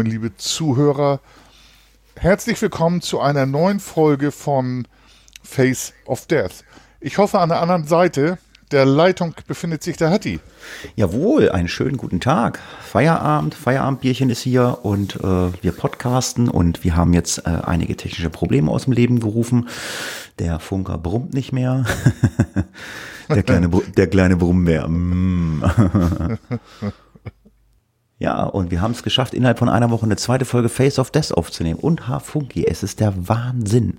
Moin, liebe Zuhörer. Herzlich willkommen zu einer neuen Folge von Face of Death. Ich hoffe, an der anderen Seite der Leitung befindet sich der Hatti. Jawohl, einen schönen guten Tag. Feierabend, Feierabendbierchen ist hier und äh, wir podcasten und wir haben jetzt äh, einige technische Probleme aus dem Leben gerufen. Der Funker brummt nicht mehr. der kleine, der kleine Brummbär. Ja, und wir haben es geschafft, innerhalb von einer Woche eine zweite Folge Face of Death aufzunehmen. Und H-Funky, es ist der Wahnsinn.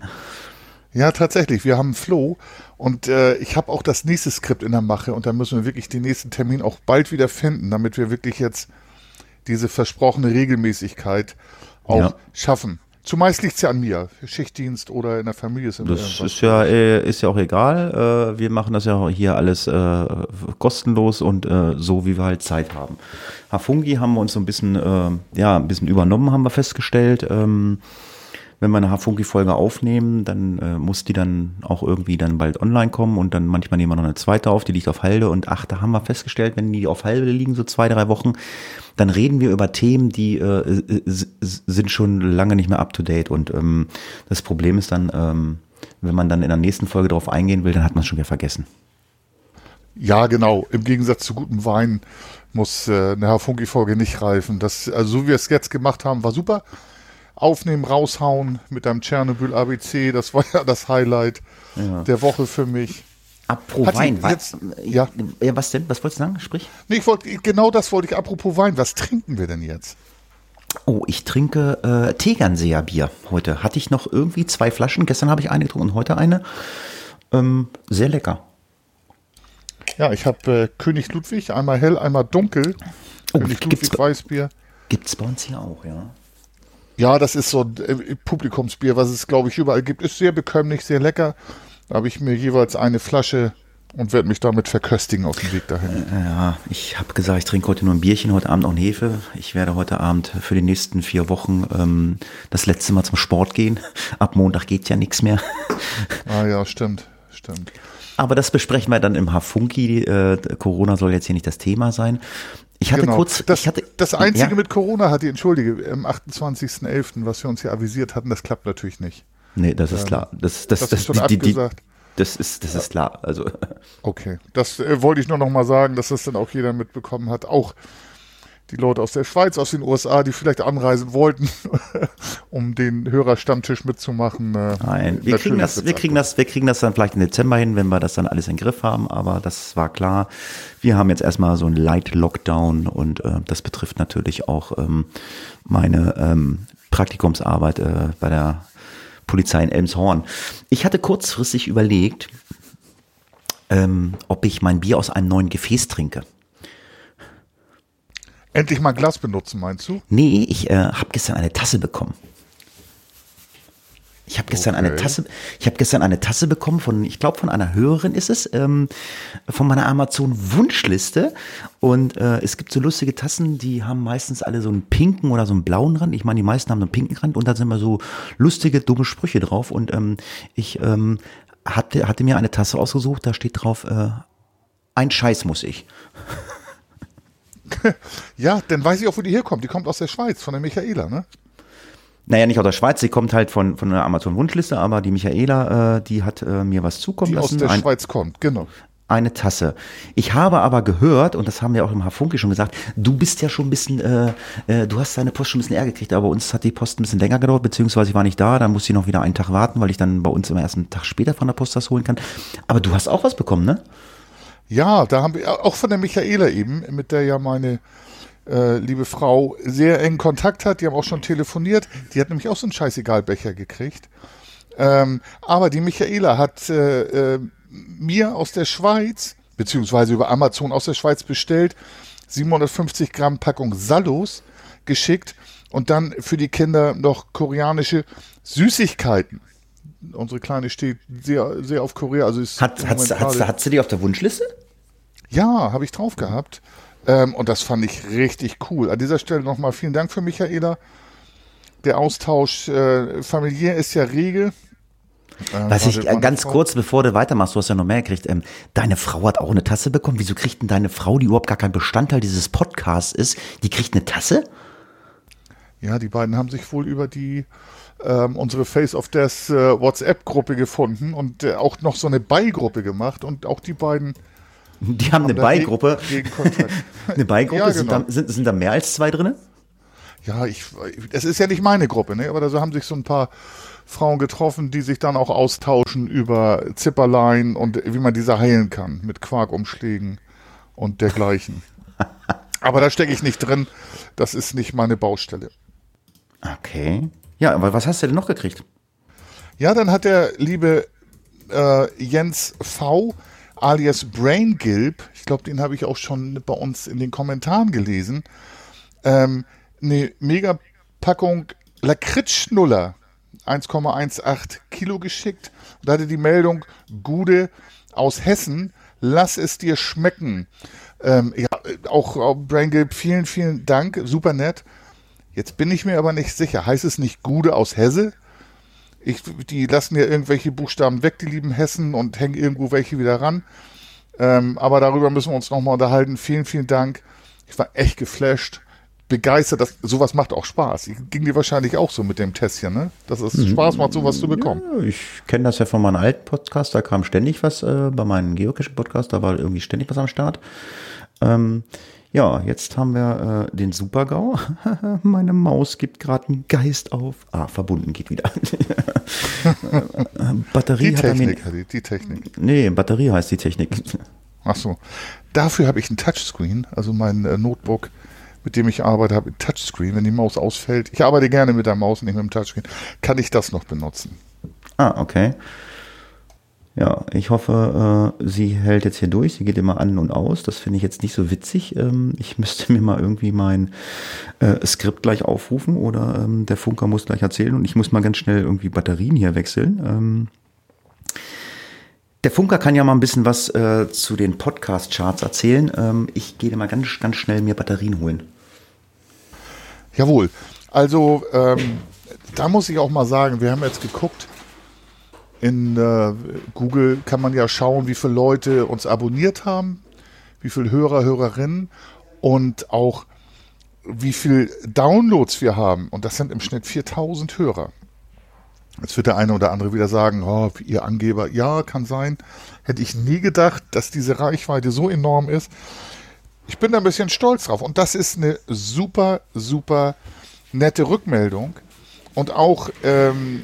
Ja, tatsächlich. Wir haben Flo und äh, ich habe auch das nächste Skript in der Mache und da müssen wir wirklich den nächsten Termin auch bald wieder finden, damit wir wirklich jetzt diese versprochene Regelmäßigkeit auch Ja. schaffen. Zumeist liegt es ja an mir. Schichtdienst oder in der Familie ist Das ist ja, äh, ist ja auch egal. Äh, wir machen das ja hier alles äh, kostenlos und so, wie wir halt Zeit haben. Hafungi haben wir uns so ein bisschen, äh, ja, ein bisschen übernommen, haben wir festgestellt. Wenn wir eine Hafungi-Folge aufnehmen, dann äh, muss die dann auch irgendwie dann bald online kommen und dann manchmal nehmen wir noch eine zweite auf, die liegt auf Halde und ach, da haben wir festgestellt, wenn die auf Halde liegen, so zwei, drei Wochen, dann reden wir über Themen, die äh, s- s- sind schon lange nicht mehr up to date und ähm, das Problem ist dann, ähm, wenn man dann in der nächsten Folge drauf eingehen will, dann hat man es schon wieder vergessen. Ja, genau. Im Gegensatz zu gutem Wein muss äh, eine Hafunki-Folge nicht reifen. Das, also so wie wir es jetzt gemacht haben, war super. Aufnehmen, raushauen mit einem Tschernobyl ABC, das war ja das Highlight der Woche für mich. Apropos Hat Wein, was, jetzt- ja. ja, was denn? Was wolltest du sagen? Sprich. Nee, ich wollte, genau das wollte ich, apropos Wein, was trinken wir denn jetzt? Oh, ich trinke äh, Tegernseer Bier heute. Hatte ich noch irgendwie zwei Flaschen. Gestern habe ich eine getrunken und heute eine. Ähm, sehr lecker. Ja, ich habe äh, König Ludwig, einmal hell, einmal dunkel. Oh, König Ludwig Weißbier. Gibt's bei uns hier auch, ja. Ja, das ist so ein äh, Publikumsbier, was es, glaube ich, überall gibt. Ist sehr bekömmlich, sehr lecker. Da habe ich mir jeweils eine Flasche und werde mich damit verköstigen auf dem Weg dahin. Ja, ich habe gesagt, ich trinke heute nur ein Bierchen, heute Abend auch eine Hefe. Ich werde heute Abend für die nächsten vier Wochen ähm, das letzte Mal zum Sport gehen. Ab Montag geht ja nichts mehr. Ah ja, stimmt, stimmt. Aber das besprechen wir dann im Hafunki. Äh, Corona soll jetzt hier nicht das Thema sein. Ich hatte Genau. kurz, das, ich hatte, das Einzige ja, mit Corona hat die, entschuldige, am 28.11., was wir uns hier avisiert hatten, das klappt natürlich nicht. Nee, das ist klar. Das, das, das das, ist schon die, die, die, abgesagt. das ist, das ist klar. Also, Okay, das äh, wollte ich nur noch mal sagen, dass das dann auch jeder mitbekommen hat. Auch die Leute aus der Schweiz, aus den USA, die vielleicht anreisen wollten, um den Hörerstammtisch mitzumachen. äh, nein, wir kriegen das, wir kriegen das, wir kriegen das dann vielleicht im Dezember hin, wenn wir das dann alles in Griff haben. Aber das war klar. Wir haben jetzt erstmal so einen Light Lockdown und äh, das betrifft natürlich auch ähm, meine ähm, Praktikumsarbeit äh, bei der Polizei in Elmshorn. Ich hatte kurzfristig überlegt, ähm, ob ich mein Bier aus einem neuen Gefäß trinke. Endlich mal Glas benutzen, meinst du? Nee, ich äh, habe gestern eine Tasse bekommen. Ich habe gestern eine Okay. Tasse, ich habe gestern eine Tasse bekommen von, ich glaube von einer Hörerin ist es, ähm, von meiner Amazon Wunschliste. Und äh, es gibt so lustige Tassen, die haben meistens alle so einen pinken oder so einen blauen Rand. Ich meine, die meisten haben einen pinken Rand und da sind immer so lustige, dumme Sprüche drauf. Und ähm, ich ähm, hatte, hatte mir eine Tasse ausgesucht, da steht drauf, äh, ein Scheiß muss ich. Ja, dann weiß ich auch, wo die herkommt. Die kommt aus der Schweiz, von der Michaela, ne? Naja, nicht aus der Schweiz, sie kommt halt von, von einer Amazon-Wunschliste, aber die Michaela, äh, die hat äh, mir was zukommen Die aus lassen. der Ein, Schweiz kommt, genau. eine Tasse. Ich habe aber gehört, und das haben wir auch im Hafunki schon gesagt, du bist ja schon ein bisschen, äh, äh, du hast deine Post schon ein bisschen eher gekriegt, aber bei uns hat die Post ein bisschen länger gedauert, beziehungsweise ich war nicht da, dann musste ich noch wieder einen Tag warten, weil ich dann bei uns immer erst einen Tag später von der Post das holen kann. Aber du hast auch was bekommen, ne? Ja, da haben wir auch von der Michaela eben, mit der ja meine äh, liebe Frau sehr engen Kontakt hat. Die haben auch schon telefoniert. Die hat nämlich auch so einen Scheißegalbecher gekriegt. Ähm, aber die Michaela hat äh, äh, mir aus der Schweiz, beziehungsweise über Amazon aus der Schweiz bestellt, 750 Gramm Packung Salus geschickt und dann für die Kinder noch koreanische Süßigkeiten. Unsere Kleine steht sehr, sehr auf Korea. Also ist Hat, im hat, Moment hat, gerade- hat sie die auf der Wunschliste? Ja, habe ich drauf gehabt. Ähm, und das fand ich richtig cool. An dieser Stelle nochmal vielen Dank für Michaela. Der Austausch äh, familiär ist ja rege. Ähm, Was ich ganz kurz, bevor du weitermachst, du hast ja noch mehr gekriegt. Ähm, deine Frau hat auch eine Tasse bekommen. Wieso kriegt denn deine Frau, die überhaupt gar kein Bestandteil dieses Podcasts ist, die kriegt eine Tasse? Ja, die beiden haben sich wohl über die ähm, unsere Face of Death äh, WhatsApp-Gruppe gefunden und äh, auch noch so eine Beigruppe gemacht und auch die beiden Die haben eine Beigruppe. Eine Beigruppe? Ja, sind, genau. da, sind, sind da mehr als zwei drin? Ja, ich, es ist ja nicht meine Gruppe, ne? aber da haben sich so ein paar Frauen getroffen, die sich dann auch austauschen über Zipperlein und wie man diese heilen kann mit Quarkumschlägen und dergleichen. aber da stecke ich nicht drin. Das ist nicht meine Baustelle. Okay. Ja, aber was hast du denn noch gekriegt? Ja, dann hat der liebe äh, Jens V. alias Brain Gilb, ich glaube, den habe ich auch schon bei uns in den Kommentaren gelesen, ähm, eine Megapackung Lakritzschnuller 1,18 Kilo geschickt. Und da hatte die Meldung, Gude aus Hessen, lass es dir schmecken. Ähm, ja, auch, auch Brain Gilb, vielen, vielen Dank, super nett. Jetzt bin ich mir aber nicht sicher. Heißt es nicht Gude aus Hesse? Ich, die lassen ja irgendwelche Buchstaben weg, die lieben Hessen, und hängen irgendwo welche wieder ran. Ähm, aber darüber müssen wir uns nochmal unterhalten. Vielen, vielen Dank. Ich war echt geflasht, begeistert. Das, sowas macht auch Spaß. Ging dir wahrscheinlich auch so mit dem Tässchen, ne? Dass es Spaß macht, sowas zu bekommen. Ja, Ich kenne das ja von meinem alten Podcast, da kam ständig was, äh, bei meinem Geocaching-Podcast, da war irgendwie ständig was am Start. Ähm, ja, jetzt haben wir äh, den Super-GAU. Meine Maus gibt gerade einen Geist auf. Ah, verbunden geht wieder. Batterie Die mir. Technik, Hadi, die Technik. Nee, Batterie heißt die Technik. Ach so. Dafür habe ich ein Touchscreen, also mein äh, Notebook, mit dem ich arbeite, habe ein Touchscreen. Wenn die Maus ausfällt, ich arbeite gerne mit der Maus, nicht mit dem Touchscreen, kann ich das noch benutzen. Ah, okay. Ja, ich hoffe, äh, sie hält jetzt hier durch. Sie geht immer an und aus. Das finde ich jetzt nicht so witzig. Ähm, ich müsste mir mal irgendwie mein äh, Skript gleich aufrufen oder ähm, der Funker muss gleich erzählen und ich muss mal ganz schnell irgendwie Batterien hier wechseln. Ähm, der Funker kann ja mal ein bisschen was äh, zu den Podcast-Charts erzählen. Ähm, ich gehe mal ganz, ganz schnell mir Batterien holen. Jawohl. Also, ähm, da muss ich auch mal sagen, wir haben jetzt geguckt, in äh, Google kann man ja schauen, wie viele Leute uns abonniert haben, wie viele Hörer, Hörerinnen und auch wie viel Downloads wir haben. Und das sind im Schnitt 4000 Hörer. Jetzt wird der eine oder andere wieder sagen, oh, ihr Angeber, ja, kann sein. Hätte ich nie gedacht, dass diese Reichweite so enorm ist. Ich bin da ein bisschen stolz drauf. Und das ist eine super, super nette Rückmeldung. Und auch ähm,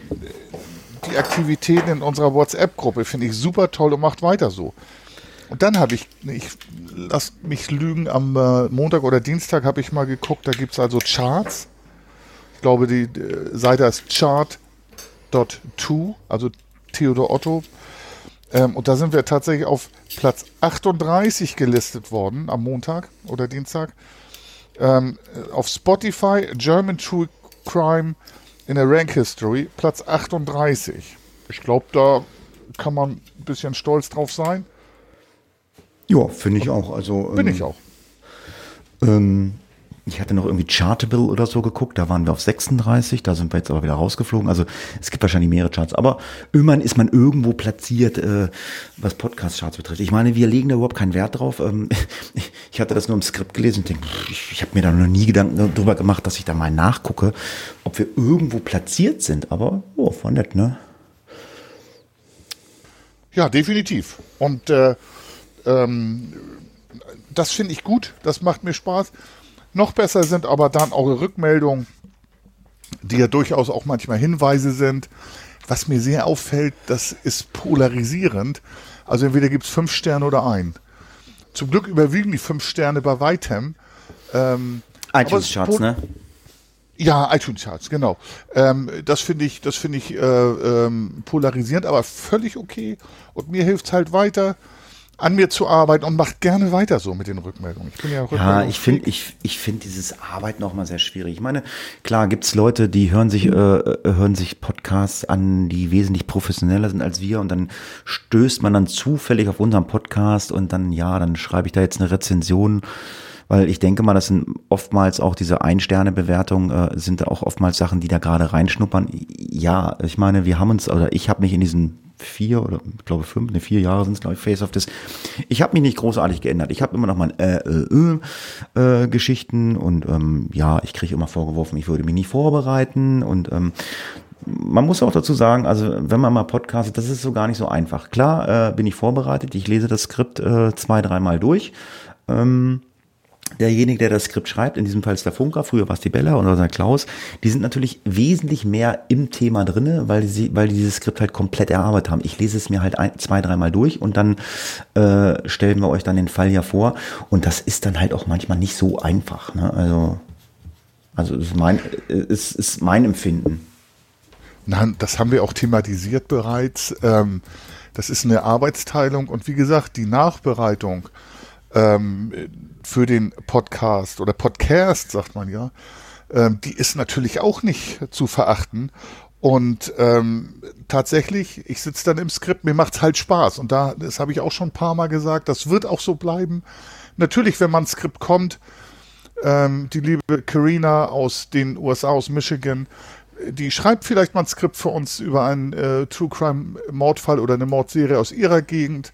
die Aktivitäten in unserer WhatsApp-Gruppe finde ich super toll und macht weiter so. Und dann habe ich, ich lass mich lügen, am äh, Montag oder Dienstag habe ich mal geguckt, da gibt es also Charts. Ich glaube, die äh, Seite ist chart.to, also Theodor Otto. Ähm, und da sind wir tatsächlich auf Platz 38 gelistet worden am Montag oder Dienstag. Ähm, auf Spotify German True Crime in der Rank History Platz 38. Ich glaube, da kann man ein bisschen stolz drauf sein. Ja, finde ich auch. Also, Bin ähm, ich auch. Ähm, ich hatte noch irgendwie Chartable oder so geguckt, da waren wir auf 36, da sind wir jetzt aber wieder rausgeflogen. Also es gibt wahrscheinlich mehrere Charts, aber irgendwann ist man irgendwo platziert, äh, was Podcast-Charts betrifft. Ich meine, wir legen da überhaupt keinen Wert drauf. Ähm, ich hatte das nur im Skript gelesen und denke, ich, ich habe mir da noch nie Gedanken darüber gemacht, dass ich da mal nachgucke, ob wir irgendwo platziert sind. Aber, oh, war nett, ne? Ja, definitiv. Und äh, ähm, das finde ich gut, das macht mir Spaß. Noch besser sind aber dann eure Rückmeldungen, die ja durchaus auch manchmal Hinweise sind. Was mir sehr auffällt, das ist polarisierend. Also entweder gibt es fünf Sterne oder ein. Zum Glück überwiegen die fünf Sterne bei weitem. Ähm, iTunes-Charts, ne? Ja, iTunes Charts, genau. Ähm, das finde ich, das finde ich äh, ähm, polarisierend, aber völlig okay. Und mir hilft es halt weiter. An mir zu arbeiten und macht gerne weiter so mit den Rückmeldungen. Ich bin ja, ja ich finde ich, ich find dieses Arbeiten auch mal sehr schwierig. Ich meine, klar gibt's Leute, die hören sich, äh, hören sich Podcasts an, die wesentlich professioneller sind als wir und dann stößt man dann zufällig auf unseren Podcast und dann, ja, dann schreibe ich da jetzt eine Rezension weil ich denke mal, das sind oftmals auch diese Ein-Sterne-Bewertungen, äh, sind auch oftmals Sachen, die da gerade reinschnuppern. Ja, ich meine, wir haben uns, oder ich habe mich in diesen vier oder ich glaube fünf, ne, vier Jahre sind es, glaube ich, Face of this. Ich habe mich nicht großartig geändert. Ich habe immer noch mein äh, äh, äh, äh, Geschichten und ähm, ja, ich kriege immer vorgeworfen, ich würde mich nicht vorbereiten und ähm, man muss auch dazu sagen, also wenn man mal podcastet, das ist so gar nicht so einfach. Klar äh, bin ich vorbereitet, ich lese das Skript äh, zwei, dreimal durch. Ähm, derjenige, der das Skript schreibt, in diesem Fall ist der Funker, früher war es die Bella oder der Klaus, die sind natürlich wesentlich mehr im Thema drinne, weil sie, weil die dieses Skript halt komplett erarbeitet haben. Ich lese es mir halt ein, zwei, dreimal durch und dann äh, stellen wir euch dann den Fall ja vor. Und das ist dann halt auch manchmal nicht so einfach. Ne? Also, also ist mein, ist, ist mein Empfinden. Nein, das haben wir auch thematisiert bereits. Ähm, das ist eine Arbeitsteilung und wie gesagt, die Nachbereitung ähm, für den Podcast oder Podcast, sagt man ja, ähm, die ist natürlich auch nicht zu verachten. Und ähm, tatsächlich, ich sitze dann im Skript, mir macht's halt Spaß. Und da, das habe ich auch schon ein paar Mal gesagt, das wird auch so bleiben. Natürlich, wenn man ein Skript kommt, ähm, die liebe Karina aus den USA, aus Michigan, die schreibt vielleicht mal ein Skript für uns über einen äh, True Crime Mordfall oder eine Mordserie aus ihrer Gegend.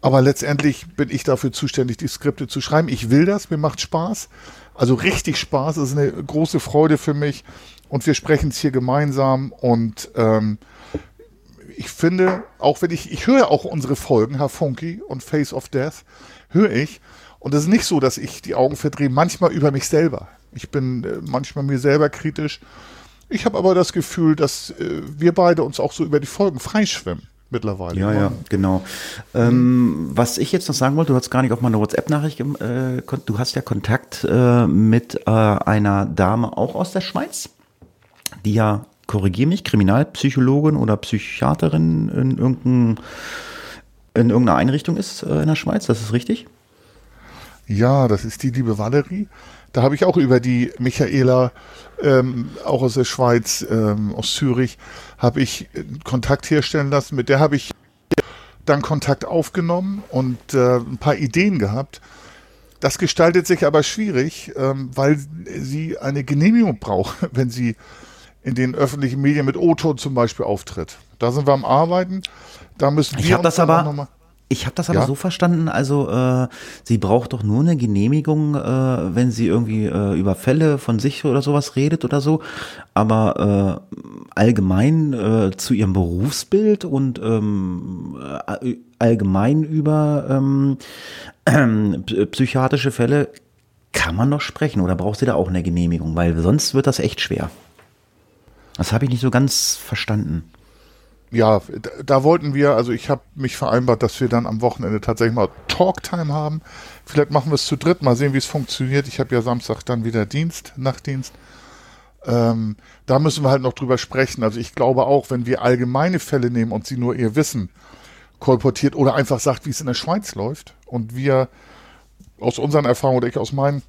Aber letztendlich bin ich dafür zuständig, die Skripte zu schreiben. Ich will das, mir macht Spaß. Also richtig Spaß, das ist eine große Freude für mich. Und wir sprechen es hier gemeinsam. Und ähm, ich finde, auch wenn ich, ich höre auch unsere Folgen, Herr Funky und Face of Death, höre ich. Und es ist nicht so, dass ich die Augen verdrehe, manchmal über mich selber. Ich bin äh, manchmal mir selber kritisch. Ich habe aber das Gefühl, dass äh, wir beide uns auch so über die Folgen freischwimmen mittlerweile. Ja, ja, genau. Ähm, was ich jetzt noch sagen wollte, du hast gar nicht auf meine WhatsApp-Nachricht, äh, du hast ja Kontakt äh, mit äh, einer Dame auch aus der Schweiz, die ja, korrigiere mich, Kriminalpsychologin oder Psychiaterin in, irgendein, in irgendeiner Einrichtung ist äh, in der Schweiz, das ist richtig? Ja, das ist die liebe Valerie. Da habe ich auch über die Michaela, ähm, auch aus der Schweiz, ähm, aus Zürich, habe ich Kontakt herstellen lassen. Mit der habe ich dann Kontakt aufgenommen und äh, ein paar Ideen gehabt. Das gestaltet sich aber schwierig, ähm, weil sie eine Genehmigung braucht, wenn sie in den öffentlichen Medien mit O-Ton zum Beispiel auftritt. Da sind wir am Arbeiten. Da müssen ich wir uns das aber noch mal ich habe das aber ja? so verstanden, also äh, sie braucht doch nur eine Genehmigung, äh, wenn sie irgendwie äh, über Fälle von sich oder sowas redet oder so, aber äh, allgemein äh, zu ihrem Berufsbild und ähm, äh, allgemein über ähm, äh, psychiatrische Fälle kann man doch sprechen oder braucht sie da auch eine Genehmigung, weil sonst wird das echt schwer. Das habe ich nicht so ganz verstanden ja, da, wollten wir, also ich habe mich vereinbart, dass wir dann am Wochenende tatsächlich mal Talktime haben. Vielleicht machen wir es zu dritt, mal sehen, wie es funktioniert. Ich habe ja Samstag dann wieder Dienst, Nachtdienst. Ähm, da müssen wir halt noch drüber sprechen. Also ich glaube auch, wenn wir allgemeine Fälle nehmen und sie nur ihr Wissen kolportiert oder einfach sagt, wie es in der Schweiz läuft und wir aus unseren Erfahrungen oder ich aus meinen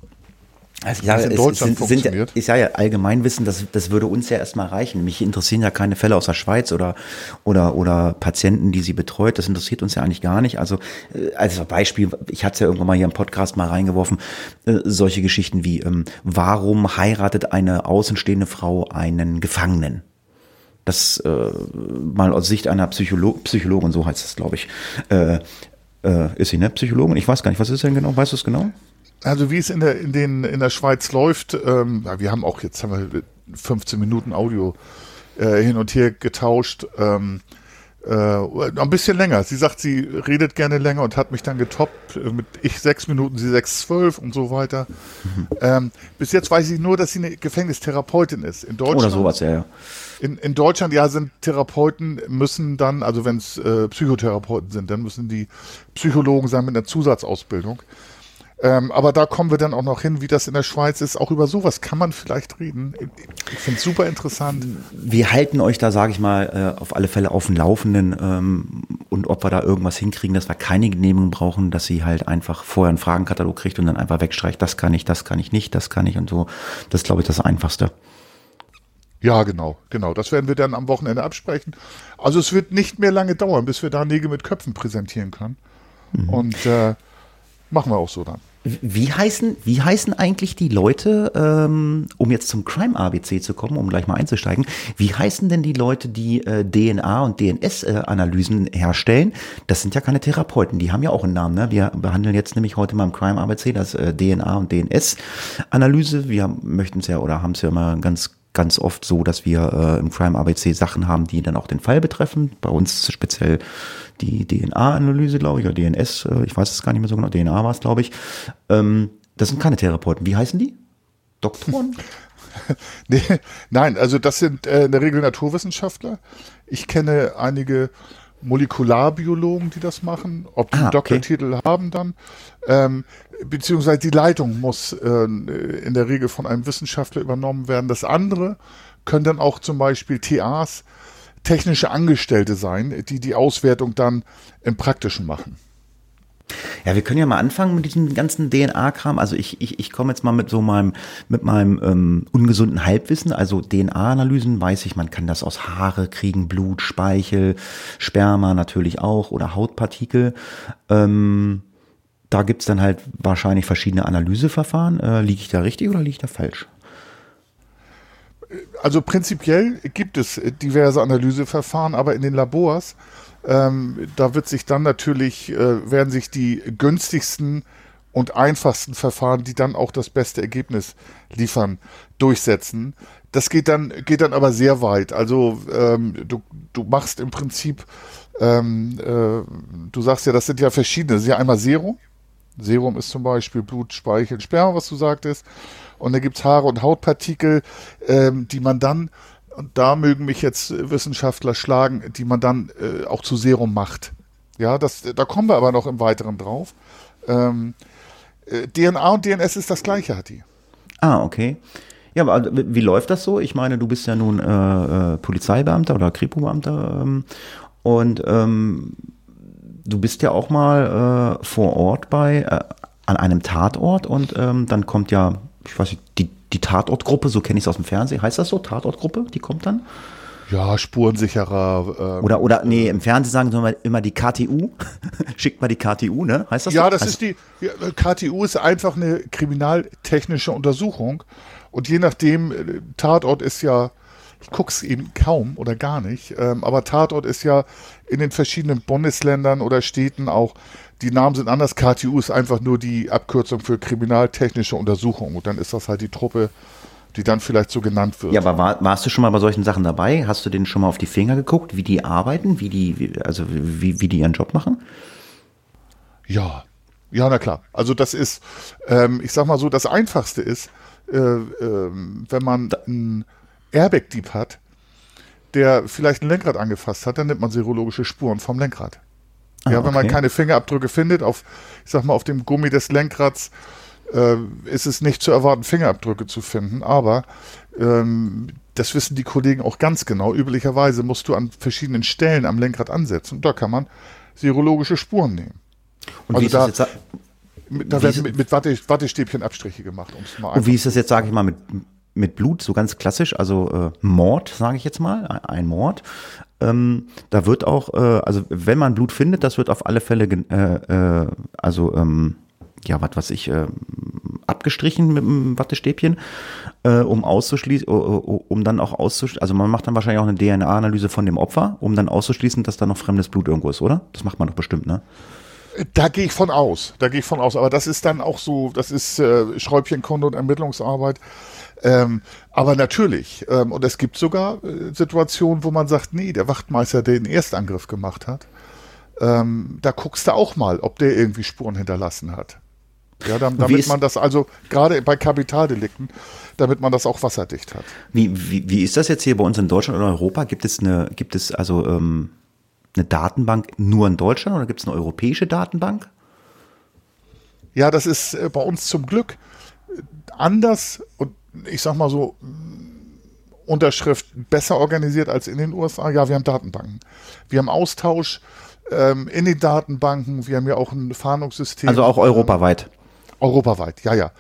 also ja, in Deutschland sind, funktioniert. Sind, ich sage ja Allgemeinwissen, das, das würde uns ja erstmal reichen. Mich interessieren ja keine Fälle aus der Schweiz oder, oder, oder Patienten, die sie betreut. Das interessiert uns ja eigentlich gar nicht. Also, äh, als Beispiel, ich hatte es ja irgendwann mal hier im Podcast mal reingeworfen, äh, solche Geschichten wie, ähm, warum heiratet eine außenstehende Frau einen Gefangenen? Das äh, mal aus Sicht einer Psycholo Psychologin, so heißt das, glaube ich. Äh, äh, ist sie eine Psychologin? Ich weiß gar nicht, was ist denn genau? Weißt du es genau? Also wie es in der, in den, in der Schweiz läuft, ähm, ja, wir haben auch jetzt haben wir 15 Minuten Audio äh, hin und her getauscht. Ähm, äh, ein bisschen länger. Sie sagt, sie redet gerne länger und hat mich dann getoppt äh, mit ich sechs Minuten, sie sechs zwölf und so weiter. Mhm. Ähm, bis jetzt weiß ich nur, dass sie eine Gefängnistherapeutin ist. In Deutschland, Oder sowas, ja, ja. In, in Deutschland, ja, sind Therapeuten, müssen dann, also wenn es äh, Psychotherapeuten sind, dann müssen die Psychologen sein mit einer Zusatzausbildung. Ähm, aber da kommen wir dann auch noch hin, wie das in der Schweiz ist. Auch über sowas kann man vielleicht reden. Ich finde es super interessant. Wir halten euch da, sage ich mal, äh, auf alle Fälle auf dem Laufenden ähm, und ob wir da irgendwas hinkriegen, dass wir keine Genehmigung brauchen, dass sie halt einfach vorher einen Fragenkatalog kriegt und dann einfach wegstreicht, das kann ich, das kann ich nicht, das kann ich und so. Das ist, glaube ich, das Einfachste. Ja, genau, genau. Das werden wir dann am Wochenende absprechen. Also es wird nicht mehr lange dauern, bis wir da Nägel mit Köpfen präsentieren können. Mhm. Und äh, machen wir auch so dann. Wie heißen, wie heißen eigentlich die Leute, ähm, um jetzt zum Crime ABC zu kommen, um gleich mal einzusteigen, wie heißen denn die Leute, die äh, DNA und DNS-Analysen äh, herstellen? Das sind ja keine Therapeuten, die haben ja auch einen Namen. Ne? Wir behandeln jetzt nämlich heute mal im Crime ABC das äh, DNA und DNS-Analyse. Wir möchten es ja oder haben es ja immer ganz ganz oft so, dass wir äh, im Crime ABC Sachen haben, die dann auch den Fall betreffen. Bei uns speziell die DNA-Analyse, glaube ich, oder DNS, äh, ich weiß es gar nicht mehr so genau, DNA war es, glaube ich. Ähm, das sind keine Therapeuten. Wie heißen die? Doktoren? nee, nein, also das sind äh, in der Regel Naturwissenschaftler. Ich kenne einige Molekularbiologen, die das machen, ob die ah, okay. Doktortitel haben dann, ähm, beziehungsweise die Leitung muss äh, in der Regel von einem Wissenschaftler übernommen werden. Das andere können dann auch zum Beispiel TAs, technische Angestellte sein, die die Auswertung dann im Praktischen machen. Ja, wir können ja mal anfangen mit diesem ganzen DNA-Kram. Also ich, ich, ich komme jetzt mal mit so meinem, mit meinem ähm, ungesunden Halbwissen. Also DNA-Analysen weiß ich, man kann das aus Haare kriegen, Blut, Speichel, Sperma natürlich auch oder Hautpartikel. Ähm, da gibt's dann halt wahrscheinlich verschiedene Analyseverfahren. Äh, liege ich da richtig oder liege ich da falsch? Also prinzipiell gibt es diverse Analyseverfahren, aber in den Labors ähm, da wird sich dann natürlich, äh, werden sich die günstigsten und einfachsten Verfahren, die dann auch das beste Ergebnis liefern, durchsetzen. Das geht dann, geht dann aber sehr weit. Also ähm, du, du machst im Prinzip, ähm, äh, du sagst ja, das sind ja verschiedene. Das ist ja einmal Serum. Serum ist zum Beispiel Blut, Speichel, Sperma, was du sagtest. Und da gibt's Haare und Hautpartikel, ähm, die man dann und da mögen mich jetzt Wissenschaftler schlagen, die man dann äh, auch zu Serum macht. Ja, das, da kommen wir aber noch im Weiteren drauf. Ähm, äh, DNA und DNS ist das gleiche, hat die. Ah, okay. Ja, aber wie läuft das so? Ich meine, du bist ja nun äh, äh, Polizeibeamter oder Kripo-Beamter ähm, und ähm, du bist ja auch mal äh, vor Ort bei äh, an einem Tatort und ähm, dann kommt ja, ich weiß nicht, die die Tatortgruppe, so kenne ich es aus dem Fernsehen. Heißt das so? Tatortgruppe? Die kommt dann? Ja, spurensicherer. Ähm, oder, oder, nee, im Fernsehen sagen sie immer die KTU. Schickt mal die KTU, ne? Heißt das Ja, so? das heißt ist die, ja, KTU ist einfach eine kriminaltechnische Untersuchung. Und je nachdem, äh, Tatort ist ja, ich gucke es eben kaum oder gar nicht, ähm, aber Tatort ist ja in den verschiedenen Bundesländern oder Städten auch die Namen sind anders. KTU ist einfach nur die Abkürzung für kriminaltechnische Untersuchung. Und dann ist das halt die Truppe, die dann vielleicht so genannt wird. Ja, aber war, warst du schon mal bei solchen Sachen dabei? Hast du denen schon mal auf die Finger geguckt, wie die arbeiten, wie die, wie, also wie, wie die ihren Job machen? Ja, ja, na klar. Also das ist, ähm, ich sag mal so, das Einfachste ist, äh, äh, wenn man einen Airbag-Dieb hat, der vielleicht ein Lenkrad angefasst hat, dann nimmt man serologische Spuren vom Lenkrad. Ah, ja, wenn okay. man keine Fingerabdrücke findet, auf, ich sag mal, auf dem Gummi des Lenkrads, äh, ist es nicht zu erwarten, Fingerabdrücke zu finden. Aber ähm, das wissen die Kollegen auch ganz genau. Üblicherweise musst du an verschiedenen Stellen am Lenkrad ansetzen. Und da kann man serologische Spuren nehmen. Und also wie da, ist das jetzt, da werden mit, mit Watte, Wattestäbchen Abstriche gemacht. Um's mal und wie ist das jetzt, sage ich mal, mit, mit Blut, so ganz klassisch, also äh, Mord, sage ich jetzt mal, ein Mord. Ähm, da wird auch, äh, also wenn man Blut findet, das wird auf alle Fälle, äh, äh, also ähm, ja, was weiß ich, äh, abgestrichen mit dem Wattestäbchen, äh, um auszuschließen, um dann auch auszuschließen, also man macht dann wahrscheinlich auch eine DNA-Analyse von dem Opfer, um dann auszuschließen, dass da noch fremdes Blut irgendwo ist, oder? Das macht man doch bestimmt, ne? Da gehe ich von aus, da gehe ich von aus, aber das ist dann auch so, das ist äh, Schräubchenkunde und Ermittlungsarbeit. Ähm, aber natürlich, ähm, und es gibt sogar äh, Situationen, wo man sagt, nee, der Wachtmeister, der den Erstangriff gemacht hat, ähm, da guckst du auch mal, ob der irgendwie Spuren hinterlassen hat. Ja, damit man das also gerade bei Kapitaldelikten, damit man das auch wasserdicht hat. Wie, wie, wie ist das jetzt hier bei uns in Deutschland oder Europa? Gibt es eine, gibt es also ähm, eine Datenbank nur in Deutschland oder gibt es eine europäische Datenbank? Ja, das ist äh, bei uns zum Glück anders und ich sag mal so, Unterschrift besser organisiert als in den USA. Ja, wir haben Datenbanken. Wir haben Austausch ähm, in den Datenbanken. Wir haben ja auch ein Fahndungssystem. Also auch europaweit. Europaweit, ja, ja.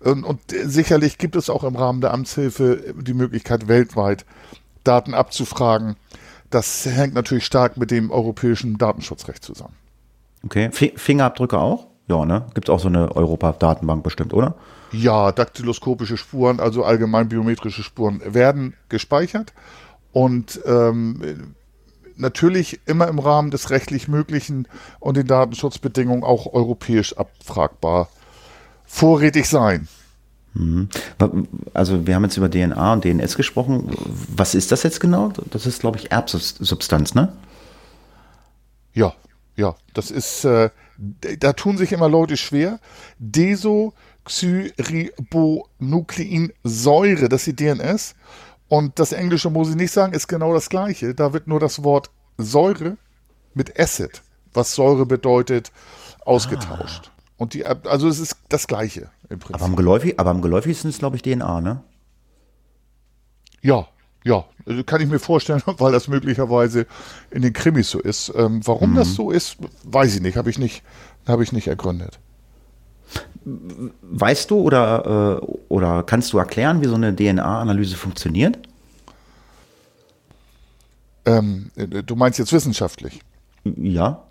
Und, und sicherlich gibt es auch im Rahmen der Amtshilfe die Möglichkeit, weltweit Daten abzufragen. Das hängt natürlich stark mit dem europäischen Datenschutzrecht zusammen. Okay. Fingerabdrücke auch? Ja, ne? Gibt es auch so eine Europa-Datenbank bestimmt, oder? Ja, daktyloskopische Spuren, also allgemein biometrische Spuren, werden gespeichert und ähm, natürlich immer im Rahmen des rechtlich Möglichen und den Datenschutzbedingungen auch europäisch abfragbar vorrätig sein. Mhm. Also wir haben jetzt über DNA und DNS gesprochen. Was ist das jetzt genau? Das ist, glaube ich, Erbsubstanz, ne? Ja, ja, das ist, äh, da tun sich immer Leute schwer. Desoxyribonukleinsäure, das ist die DNS. Und das Englische muss ich nicht sagen, ist genau das gleiche. Da wird nur das Wort Säure mit Acid, was Säure bedeutet, ausgetauscht. Ah. Und die, also es ist das Gleiche im Prinzip. Aber am, geläufig, aber am geläufigsten ist, glaube ich, DNA, ne? Ja, ja, kann ich mir vorstellen, weil das möglicherweise in den Krimis so ist. Ähm, warum mhm. das so ist, weiß ich nicht, habe ich nicht, habe ich nicht ergründet. Weißt du oder, äh, oder kannst du erklären, wie so eine DNA-Analyse funktioniert? Ähm, du meinst jetzt wissenschaftlich? Ja.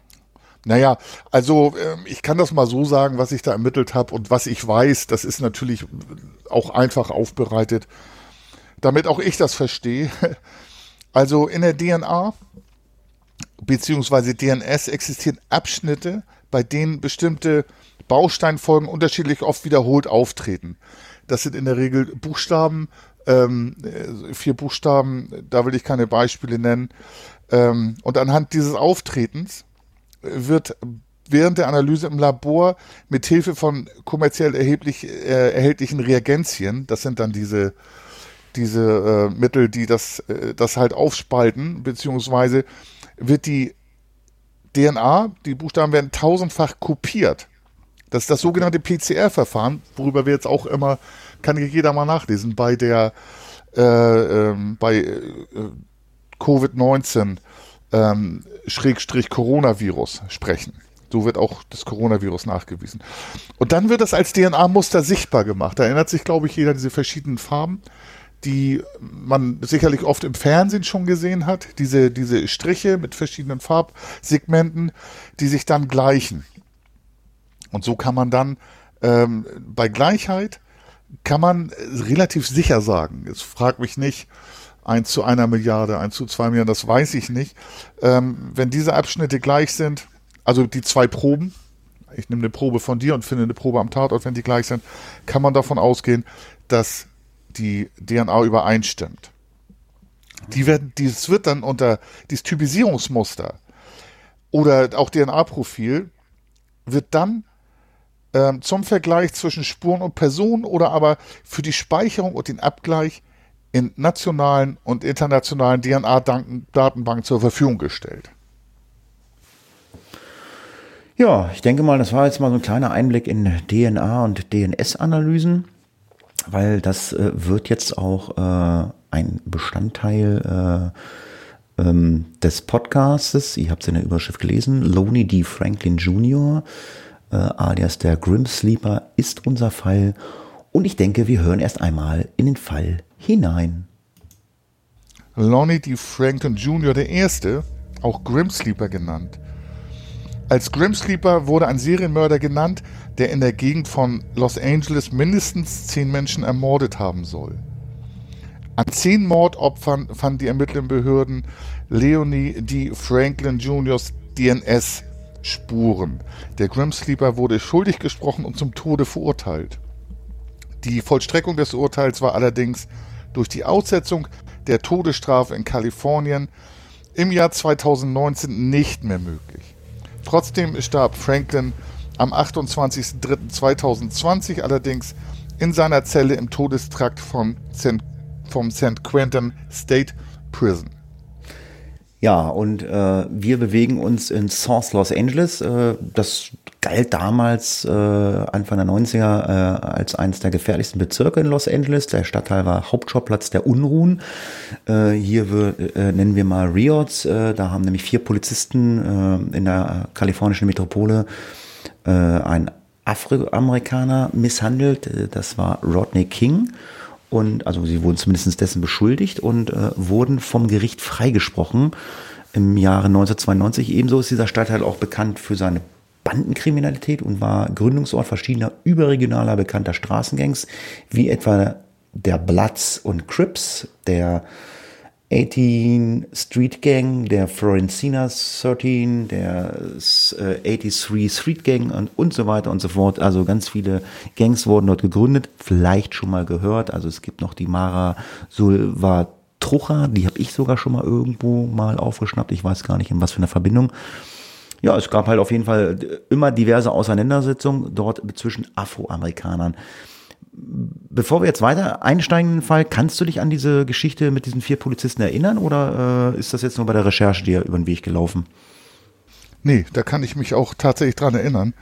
Naja, also ähm, ich kann das mal so sagen, was ich da ermittelt habe und was ich weiß, das ist natürlich auch einfach aufbereitet damit auch ich das verstehe. Also in der DNA bzw. DNS existieren Abschnitte, bei denen bestimmte Bausteinfolgen unterschiedlich oft wiederholt auftreten. Das sind in der Regel Buchstaben, ähm, vier Buchstaben, da will ich keine Beispiele nennen. Ähm, und anhand dieses Auftretens wird während der Analyse im Labor mit Hilfe von kommerziell erheblich, äh, erhältlichen Reagenzien, das sind dann diese diese äh, Mittel, die das, äh, das halt aufspalten, beziehungsweise wird die DNA, die Buchstaben werden tausendfach kopiert. Das ist das sogenannte PCR-Verfahren, worüber wir jetzt auch immer, kann jeder mal nachlesen, bei der äh, ähm, bei äh, Covid-19 ähm, Schrägstrich Coronavirus sprechen. So wird auch das Coronavirus nachgewiesen. Und dann wird das als DNA-Muster sichtbar gemacht. Da erinnert sich, glaube ich, jeder diese verschiedenen Farben die man sicherlich oft im Fernsehen schon gesehen hat, diese, diese Striche mit verschiedenen Farbsegmenten, die sich dann gleichen. Und so kann man dann ähm, bei Gleichheit kann man relativ sicher sagen, jetzt frag mich nicht, 1 zu einer Milliarde, 1 zu zwei Milliarden, das weiß ich nicht. Ähm, wenn diese Abschnitte gleich sind, also die zwei Proben, ich nehme eine Probe von dir und finde eine Probe am Tatort, wenn die gleich sind, kann man davon ausgehen, dass die DNA übereinstimmt. Die werden, dieses wird dann unter dieses Typisierungsmuster oder auch DNA-Profil wird dann ähm, zum Vergleich zwischen Spuren und Personen oder aber für die Speicherung und den Abgleich in nationalen und internationalen DNA-Datenbanken zur Verfügung gestellt. Ja, ich denke mal, das war jetzt mal so ein kleiner Einblick in DNA und DNS-Analysen weil das äh, wird jetzt auch äh, ein Bestandteil äh, ähm, des Podcastes. Ihr habt es in der Überschrift gelesen. Loney D. Franklin Jr., äh, alias der Grim Sleeper, ist unser Fall. Und ich denke, wir hören erst einmal in den Fall hinein. Lonnie D. Franklin Jr., der Erste, auch Grim Sleeper genannt, als Grim Sleeper wurde ein Serienmörder genannt, der in der Gegend von Los Angeles mindestens zehn Menschen ermordet haben soll. An zehn Mordopfern fanden die ermittelnden Behörden Leonie D. Franklin Jr.'s DNS-Spuren. Der Grim Sleeper wurde schuldig gesprochen und zum Tode verurteilt. Die Vollstreckung des Urteils war allerdings durch die Aussetzung der Todesstrafe in Kalifornien im Jahr 2019 nicht mehr möglich. Trotzdem starb Franklin am 28.03.2020 allerdings in seiner Zelle im Todestrakt vom St. vom St. Quentin State Prison. Ja, und äh, wir bewegen uns in Source Los Angeles. Äh, das galt damals, äh, Anfang der 90er, äh, als eines der gefährlichsten Bezirke in Los Angeles. Der Stadtteil war Hauptschauplatz der Unruhen. Äh, hier wir, äh, nennen wir mal Riots. Äh, da haben nämlich vier Polizisten äh, in der kalifornischen Metropole äh, einen Afroamerikaner misshandelt. Äh, Das war Rodney King. Und also sie wurden zumindest dessen beschuldigt und äh, wurden vom Gericht freigesprochen im Jahre 1992. Ebenso ist dieser Stadtteil auch bekannt für seine Bandenkriminalität und war Gründungsort verschiedener überregionaler bekannter Straßengangs, wie etwa der Bloods und Crips, der 18 Street Gang, der Florencina 13, der äh, 83 Street Gang und, und so weiter und so fort. Also ganz viele Gangs wurden dort gegründet, vielleicht schon mal gehört. Also es gibt noch die Mara Sulva Trucha, die habe ich sogar schon mal irgendwo mal aufgeschnappt. Ich weiß gar nicht, in was für einer Verbindung. Ja, es gab halt auf jeden Fall immer diverse Auseinandersetzungen dort zwischen Afroamerikanern. Bevor wir jetzt weiter einsteigen Fall, kannst du dich an diese Geschichte mit diesen vier Polizisten erinnern oder äh, ist das jetzt nur bei der Recherche dir über den Weg gelaufen? Nee, da kann ich mich auch tatsächlich dran erinnern.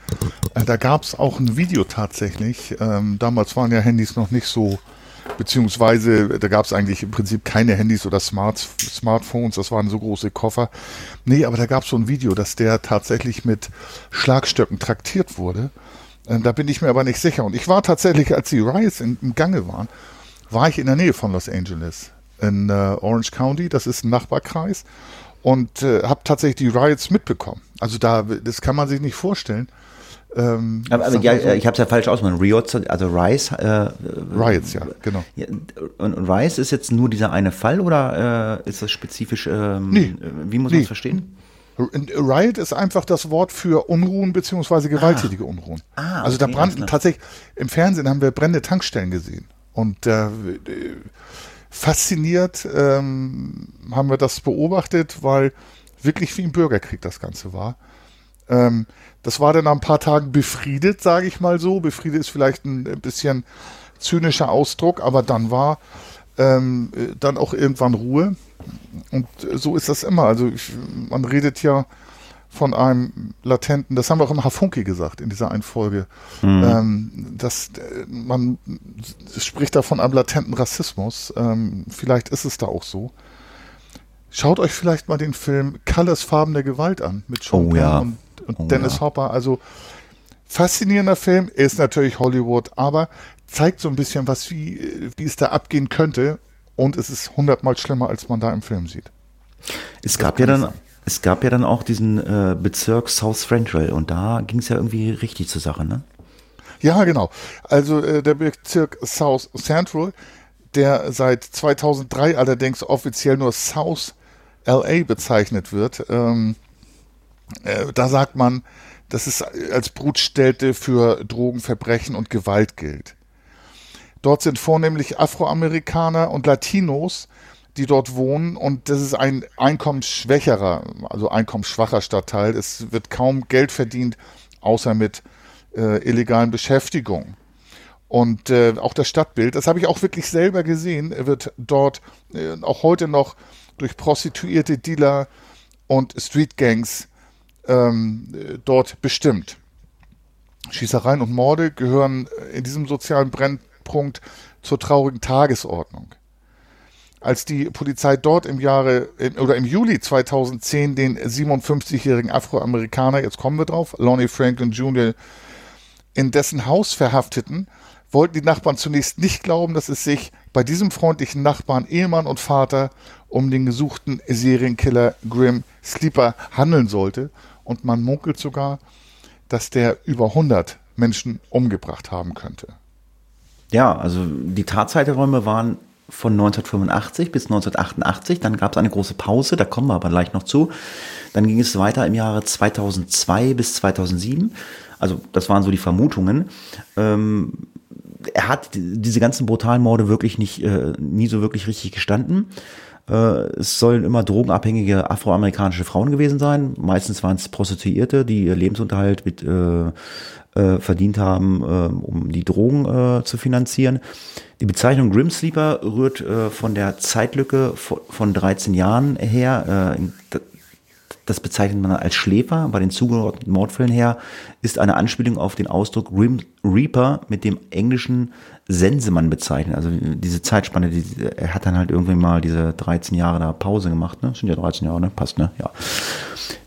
Äh, da gab es auch ein Video tatsächlich. Ähm, damals waren ja Handys noch nicht so, beziehungsweise da gab es eigentlich im Prinzip keine Handys oder Smart Smartphones, das waren so große Koffer. Nee, aber da gab es so ein Video, dass der tatsächlich mit Schlagstöcken traktiert wurde. Ähm, da bin ich mir aber nicht sicher. Und ich war tatsächlich, als die Riots in, im Gange waren, war ich in der Nähe von Los Angeles, in äh, Orange County, das ist ein Nachbarkreis, und äh, habe tatsächlich die Riots mitbekommen. Also da, das kann man sich nicht vorstellen. Ähm, Aber, aber ja, so. ich habe es ja falsch ausgemacht. Riots, also Rice. Äh, Riots, ja, genau. und und Rice ist jetzt nur dieser eine Fall oder äh, ist das spezifisch? Ähm, Nee. Wie muss man Nee. es verstehen? Riot ist einfach das Wort für Unruhen beziehungsweise gewalttätige Unruhen. Ah, also da brannten tatsächlich, im Fernsehen haben wir brennende Tankstellen gesehen. Und äh, äh, fasziniert ähm, haben wir das beobachtet, weil wirklich wie im Bürgerkrieg das Ganze war. Ähm, das war dann nach ein paar Tagen befriedet, sage ich mal so. Befriedet ist vielleicht ein bisschen zynischer Ausdruck, aber dann war ähm, äh, dann auch irgendwann Ruhe. Und so ist das immer. Also ich, man redet ja von einem latenten, das haben wir auch im Hafunki gesagt in dieser einen Folge, ähm, dass äh, man spricht da von einem latenten Rassismus. Ähm, vielleicht ist es da auch so. Schaut euch vielleicht mal den Film Colors Farben der Gewalt an mit Sean Oh Penn ja. und, und Oh Dennis ja. Hopper. Also faszinierender Film, ist natürlich Hollywood, aber zeigt so ein bisschen, was wie, wie es da abgehen könnte. Und es ist hundertmal schlimmer, als man da im Film sieht. Es gab ja dann, es gab ja dann auch diesen äh, Bezirk South Central und da ging es ja irgendwie richtig zur Sache, ne? Ja, genau. Also äh, der Bezirk South Central, der seit 2003 allerdings offiziell nur South LA bezeichnet wird, ähm, äh, da sagt man, dass es als Brutstätte für Drogenverbrechen und Gewalt gilt. Dort sind vornehmlich Afroamerikaner und Latinos, die dort wohnen und das ist ein einkommensschwächerer, also einkommensschwacher Stadtteil. Es wird kaum Geld verdient, außer mit äh, illegalen Beschäftigungen. Und äh, auch das Stadtbild, das habe ich auch wirklich selber gesehen, wird dort äh, auch heute noch durch Prostituierte, Dealer und Streetgangs ähm, äh, dort bestimmt. Schießereien und Morde gehören in diesem sozialen Brennpunkt zur traurigen Tagesordnung. Als die Polizei dort im Jahre oder im Juli 2010 den 57-jährigen Afroamerikaner, jetzt kommen wir drauf, Lonnie Franklin Jr., in dessen Haus verhafteten, wollten die Nachbarn zunächst nicht glauben, dass es sich bei diesem freundlichen Nachbarn, Ehemann und Vater um den gesuchten Serienkiller Grim Sleeper handeln sollte. Und man munkelt sogar, dass der über 100 Menschen umgebracht haben könnte. Ja, also die Tatzeiträume waren von 1985 bis 1988. Dann gab es eine große Pause, da kommen wir aber gleich noch zu. Dann ging es weiter im Jahre 2002 bis 2007. Also das waren so die Vermutungen. Ähm, er hat die- diese ganzen brutalen Morde wirklich nicht, äh, nie so wirklich richtig gestanden. Äh, es sollen immer drogenabhängige afroamerikanische Frauen gewesen sein. Meistens waren es Prostituierte, die ihr Lebensunterhalt mit, äh, äh, verdient haben, äh, um die Drogen äh, zu finanzieren. Die Bezeichnung Grim Sleeper rührt äh, von der Zeitlücke von, von 13 Jahren her. Das bezeichnet man als Schläfer. Bei den zugeordneten Mordfällen her ist eine Anspielung auf den Ausdruck Grim Reaper mit dem englischen Sensemann bezeichnet. Also diese Zeitspanne, die, er hat dann halt irgendwann mal diese 13 Jahre da Pause gemacht. Ne? Sind ja 13 Jahre, ne? Passt, ne? Ja.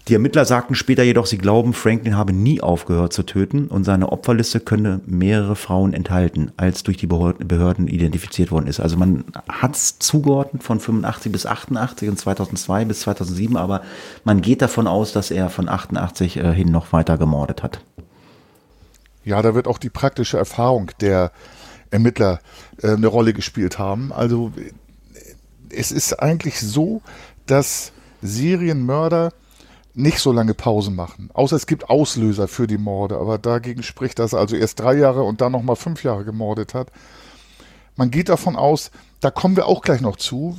Die Ermittler sagten später jedoch, sie glauben, Franklin habe nie aufgehört zu töten und seine Opferliste könne mehrere Frauen enthalten, als durch die Behörden identifiziert worden ist. Also man hat es zugeordnet von 85 bis 88 und 2002 bis 2007, aber man geht davon aus, dass er von 88 äh, hin noch weiter gemordet hat. Ja, da wird auch die praktische Erfahrung der Ermittler äh, eine Rolle gespielt haben. Also es ist eigentlich so, dass Serienmörder nicht so lange Pausen machen. Außer es gibt Auslöser für die Morde, aber dagegen spricht, dass er also erst drei Jahre und dann nochmal fünf Jahre gemordet hat. Man geht davon aus, da kommen wir auch gleich noch zu,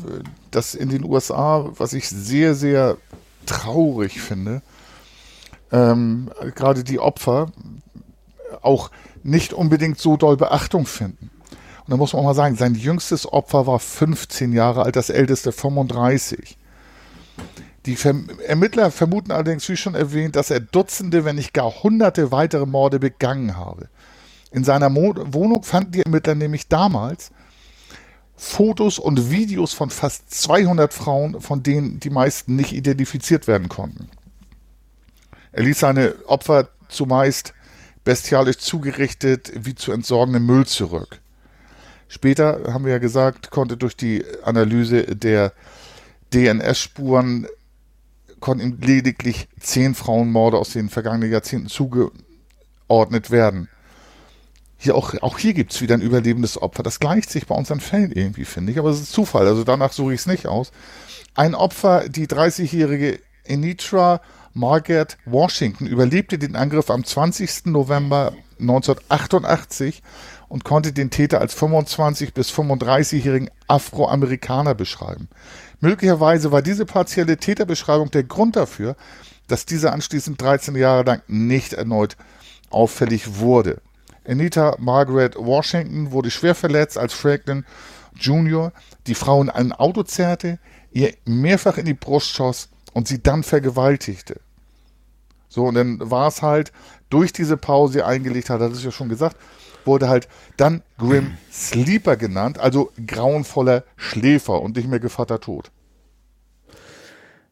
dass in den USA, was ich sehr, sehr traurig finde, ähm, gerade die Opfer auch nicht unbedingt so doll Beachtung finden. Und da muss man auch mal sagen, sein jüngstes Opfer war 15 Jahre alt, das älteste 35. Die Ermittler vermuten allerdings, wie schon erwähnt, dass er Dutzende, wenn nicht gar Hunderte weitere Morde begangen habe. In seiner Mo Wohnung fanden die Ermittler nämlich damals Fotos und Videos von fast 200 Frauen, von denen die meisten nicht identifiziert werden konnten. Er ließ seine Opfer zumeist bestialisch zugerichtet wie zu entsorgenden Müll zurück. Später, haben wir ja gesagt, konnte durch die Analyse der DNS-Spuren konnten ihm lediglich zehn Frauenmorde aus den vergangenen Jahrzehnten zugeordnet werden. Hier auch, auch hier gibt es wieder ein überlebendes Opfer. Das gleicht sich bei unseren Fällen irgendwie, finde ich. Aber es ist Zufall. Also danach suche ich es nicht aus. Ein Opfer, die 30-jährige Anitra Margaret Washington, überlebte den Angriff am 20. November 1988 und konnte den Täter als 25 bis 35-jährigen Afroamerikaner beschreiben. Möglicherweise war diese partielle Täterbeschreibung der Grund dafür, dass dieser anschließend 13 Jahre lang nicht erneut auffällig wurde. Anita Margaret Washington wurde schwer verletzt, als Franklin Jr. die Frau in ein Auto zerrte, ihr mehrfach in die Brust schoss und sie dann vergewaltigte. So, und dann war es halt durch diese Pause, die eingelegt hat, hat es ja schon gesagt, wurde halt dann Grim Sleeper genannt, also grauenvoller Schläfer und nicht mehr Gevatter Tod.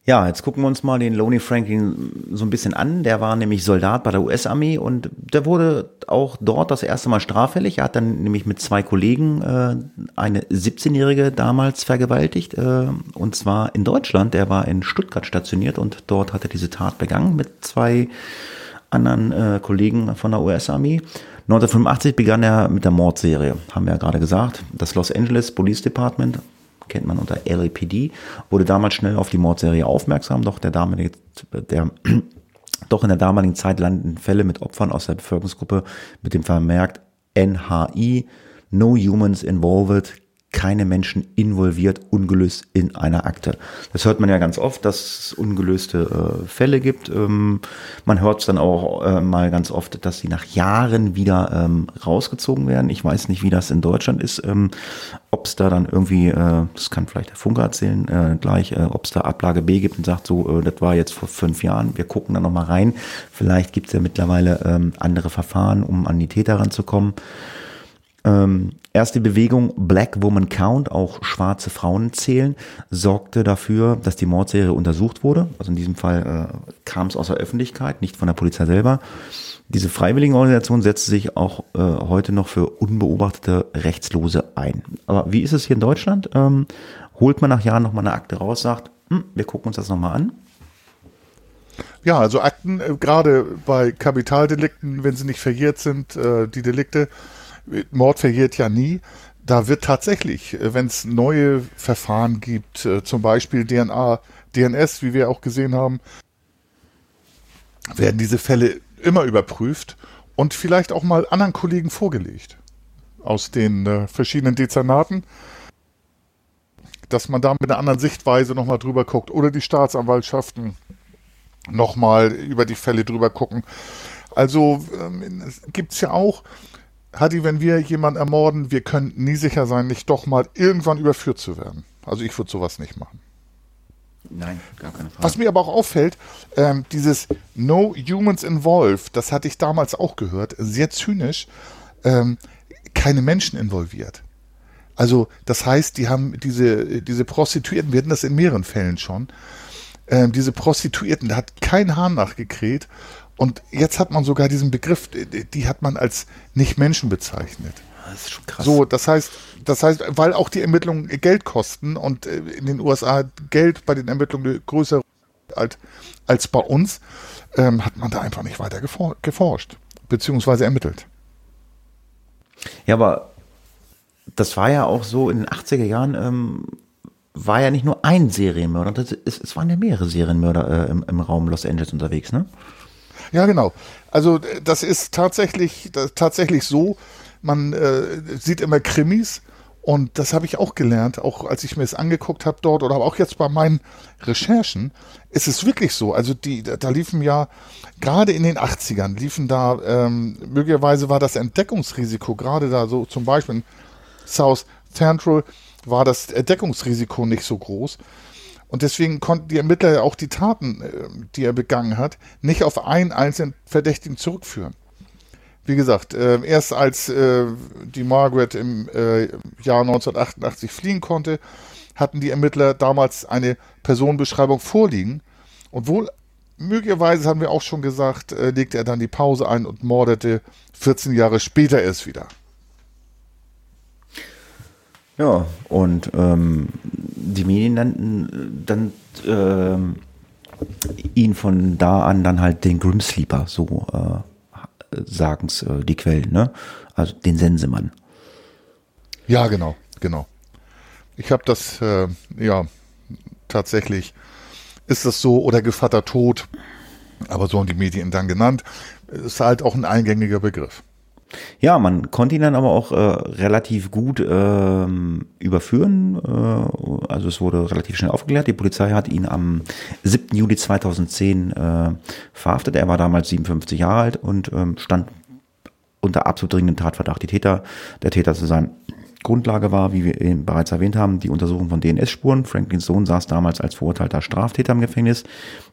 Ja, jetzt gucken wir uns mal den Lonely Franklin so ein bisschen an. Der war nämlich Soldat bei der US-Armee und der wurde auch dort das erste Mal straffällig. Er hat dann nämlich mit zwei Kollegen äh, eine 17-Jährige damals vergewaltigt äh, und zwar in Deutschland. Der war in Stuttgart stationiert und dort hat er diese Tat begangen mit zwei anderen äh, Kollegen von der US-Armee. 1985 begann er mit der Mordserie, haben wir ja gerade gesagt. Das Los Angeles Police Department kennt man unter LAPD, wurde damals schnell auf die Mordserie aufmerksam, doch der damalige, der, doch in der damaligen Zeit landeten Fälle mit Opfern aus der Bevölkerungsgruppe mit dem Vermerk NHI, No Humans Involved, keine Menschen involviert, ungelöst in einer Akte. Das hört man ja ganz oft, dass es ungelöste äh, Fälle gibt. Ähm, man hört es dann auch äh, mal ganz oft, dass sie nach Jahren wieder ähm, rausgezogen werden. Ich weiß nicht, wie das in Deutschland ist, ähm, ob es da dann irgendwie, äh, das kann vielleicht der Funker erzählen äh, gleich, äh, ob es da Ablage B gibt und sagt so, äh, das war jetzt vor fünf Jahren, wir gucken da nochmal rein. Vielleicht gibt es ja mittlerweile ähm, andere Verfahren, um an die Täter ranzukommen. Ähm, erste Bewegung Black Woman Count, auch schwarze Frauen zählen, sorgte dafür, dass die Mordserie untersucht wurde. Also in diesem Fall äh, kam es aus der Öffentlichkeit, nicht von der Polizei selber. Diese Freiwilligenorganisation setzt sich auch äh, heute noch für unbeobachtete Rechtslose ein. Aber wie ist es hier in Deutschland? Ähm, holt man nach Jahren nochmal eine Akte raus, sagt, hm, wir gucken uns das nochmal an. Ja, also Akten, äh, gerade bei Kapitaldelikten, wenn sie nicht verjährt sind, äh, die Delikte, Mord verjährt ja nie. Da wird tatsächlich, äh, wenn es neue Verfahren gibt, äh, zum Beispiel DNA, DNS, wie wir auch gesehen haben, werden diese Fälle immer überprüft und vielleicht auch mal anderen Kollegen vorgelegt aus den äh, verschiedenen Dezernaten. dass man da mit einer anderen Sichtweise nochmal drüber guckt oder die Staatsanwaltschaften nochmal über die Fälle drüber gucken. Also ähm, gibt es ja auch, Hadi, wenn wir jemanden ermorden, wir können nie sicher sein, nicht doch mal irgendwann überführt zu werden. Also ich würde sowas nicht machen. Nein, gar keine Frage. Was mir aber auch auffällt, ähm, dieses No Humans Involved, das hatte ich damals auch gehört, sehr zynisch, ähm, keine Menschen involviert. Also das heißt, die haben diese, diese Prostituierten, wir hatten das in mehreren Fällen schon, ähm, diese Prostituierten, da hat kein Hahn nachgekräht und jetzt hat man sogar diesen Begriff, die hat man als Nicht-Menschen bezeichnet. Das ist schon krass. So, das heißt, das heißt, weil auch die Ermittlungen Geld kosten und äh, in den USA Geld bei den Ermittlungen größer als, als bei uns, ähm, hat man da einfach nicht weiter gefor geforscht, beziehungsweise ermittelt. Ja, aber das war ja auch so in den 80er Jahren, ähm, war ja nicht nur ein Serienmörder, es, es waren ja mehrere Serienmörder äh, im, im Raum Los Angeles unterwegs, ne? Ja, genau. Also das ist tatsächlich, das, tatsächlich so, man äh, sieht immer Krimis und das habe ich auch gelernt, auch als ich mir es angeguckt habe dort oder auch jetzt bei meinen Recherchen, ist es wirklich so. Also die, da liefen ja, gerade in den 80ern, liefen da, ähm, möglicherweise war das Entdeckungsrisiko, gerade da so zum Beispiel in South Central, war das Entdeckungsrisiko nicht so groß. Und deswegen konnten die Ermittler auch die Taten, äh, die er begangen hat, nicht auf einen einzelnen Verdächtigen zurückführen. Wie gesagt, äh, erst als äh, die Margaret im Jahr 1988 fliehen konnte, hatten die Ermittler damals eine Personenbeschreibung vorliegen. Und wohl, möglicherweise haben wir auch schon gesagt, legte er dann die Pause ein und mordete 14 Jahre später erst wieder. Ja, und ähm, die Medien nannten dann ähm, ihn von da an dann halt den Grimsleeper, so äh, sagen's äh, die Quellen, ne? Also den Sensemann. Ja, genau, genau. Ich habe das, äh, ja, tatsächlich ist das so oder Gevatter Tod, aber so haben die Medien dann genannt, ist halt auch ein eingängiger Begriff. Ja, man konnte ihn dann aber auch äh, relativ gut ähm, überführen. Äh, also es wurde relativ schnell aufgeklärt. Die Polizei hat ihn am 7. Juli 2010 äh, verhaftet. Er war damals 57 Jahre alt und ähm, stand unter absolut dringendem Tatverdacht. Die Täter, der Täter zu sein Grundlage war, wie wir eben bereits erwähnt haben, die Untersuchung von DNS-Spuren. Franklins Sohn saß damals als verurteilter Straftäter im Gefängnis.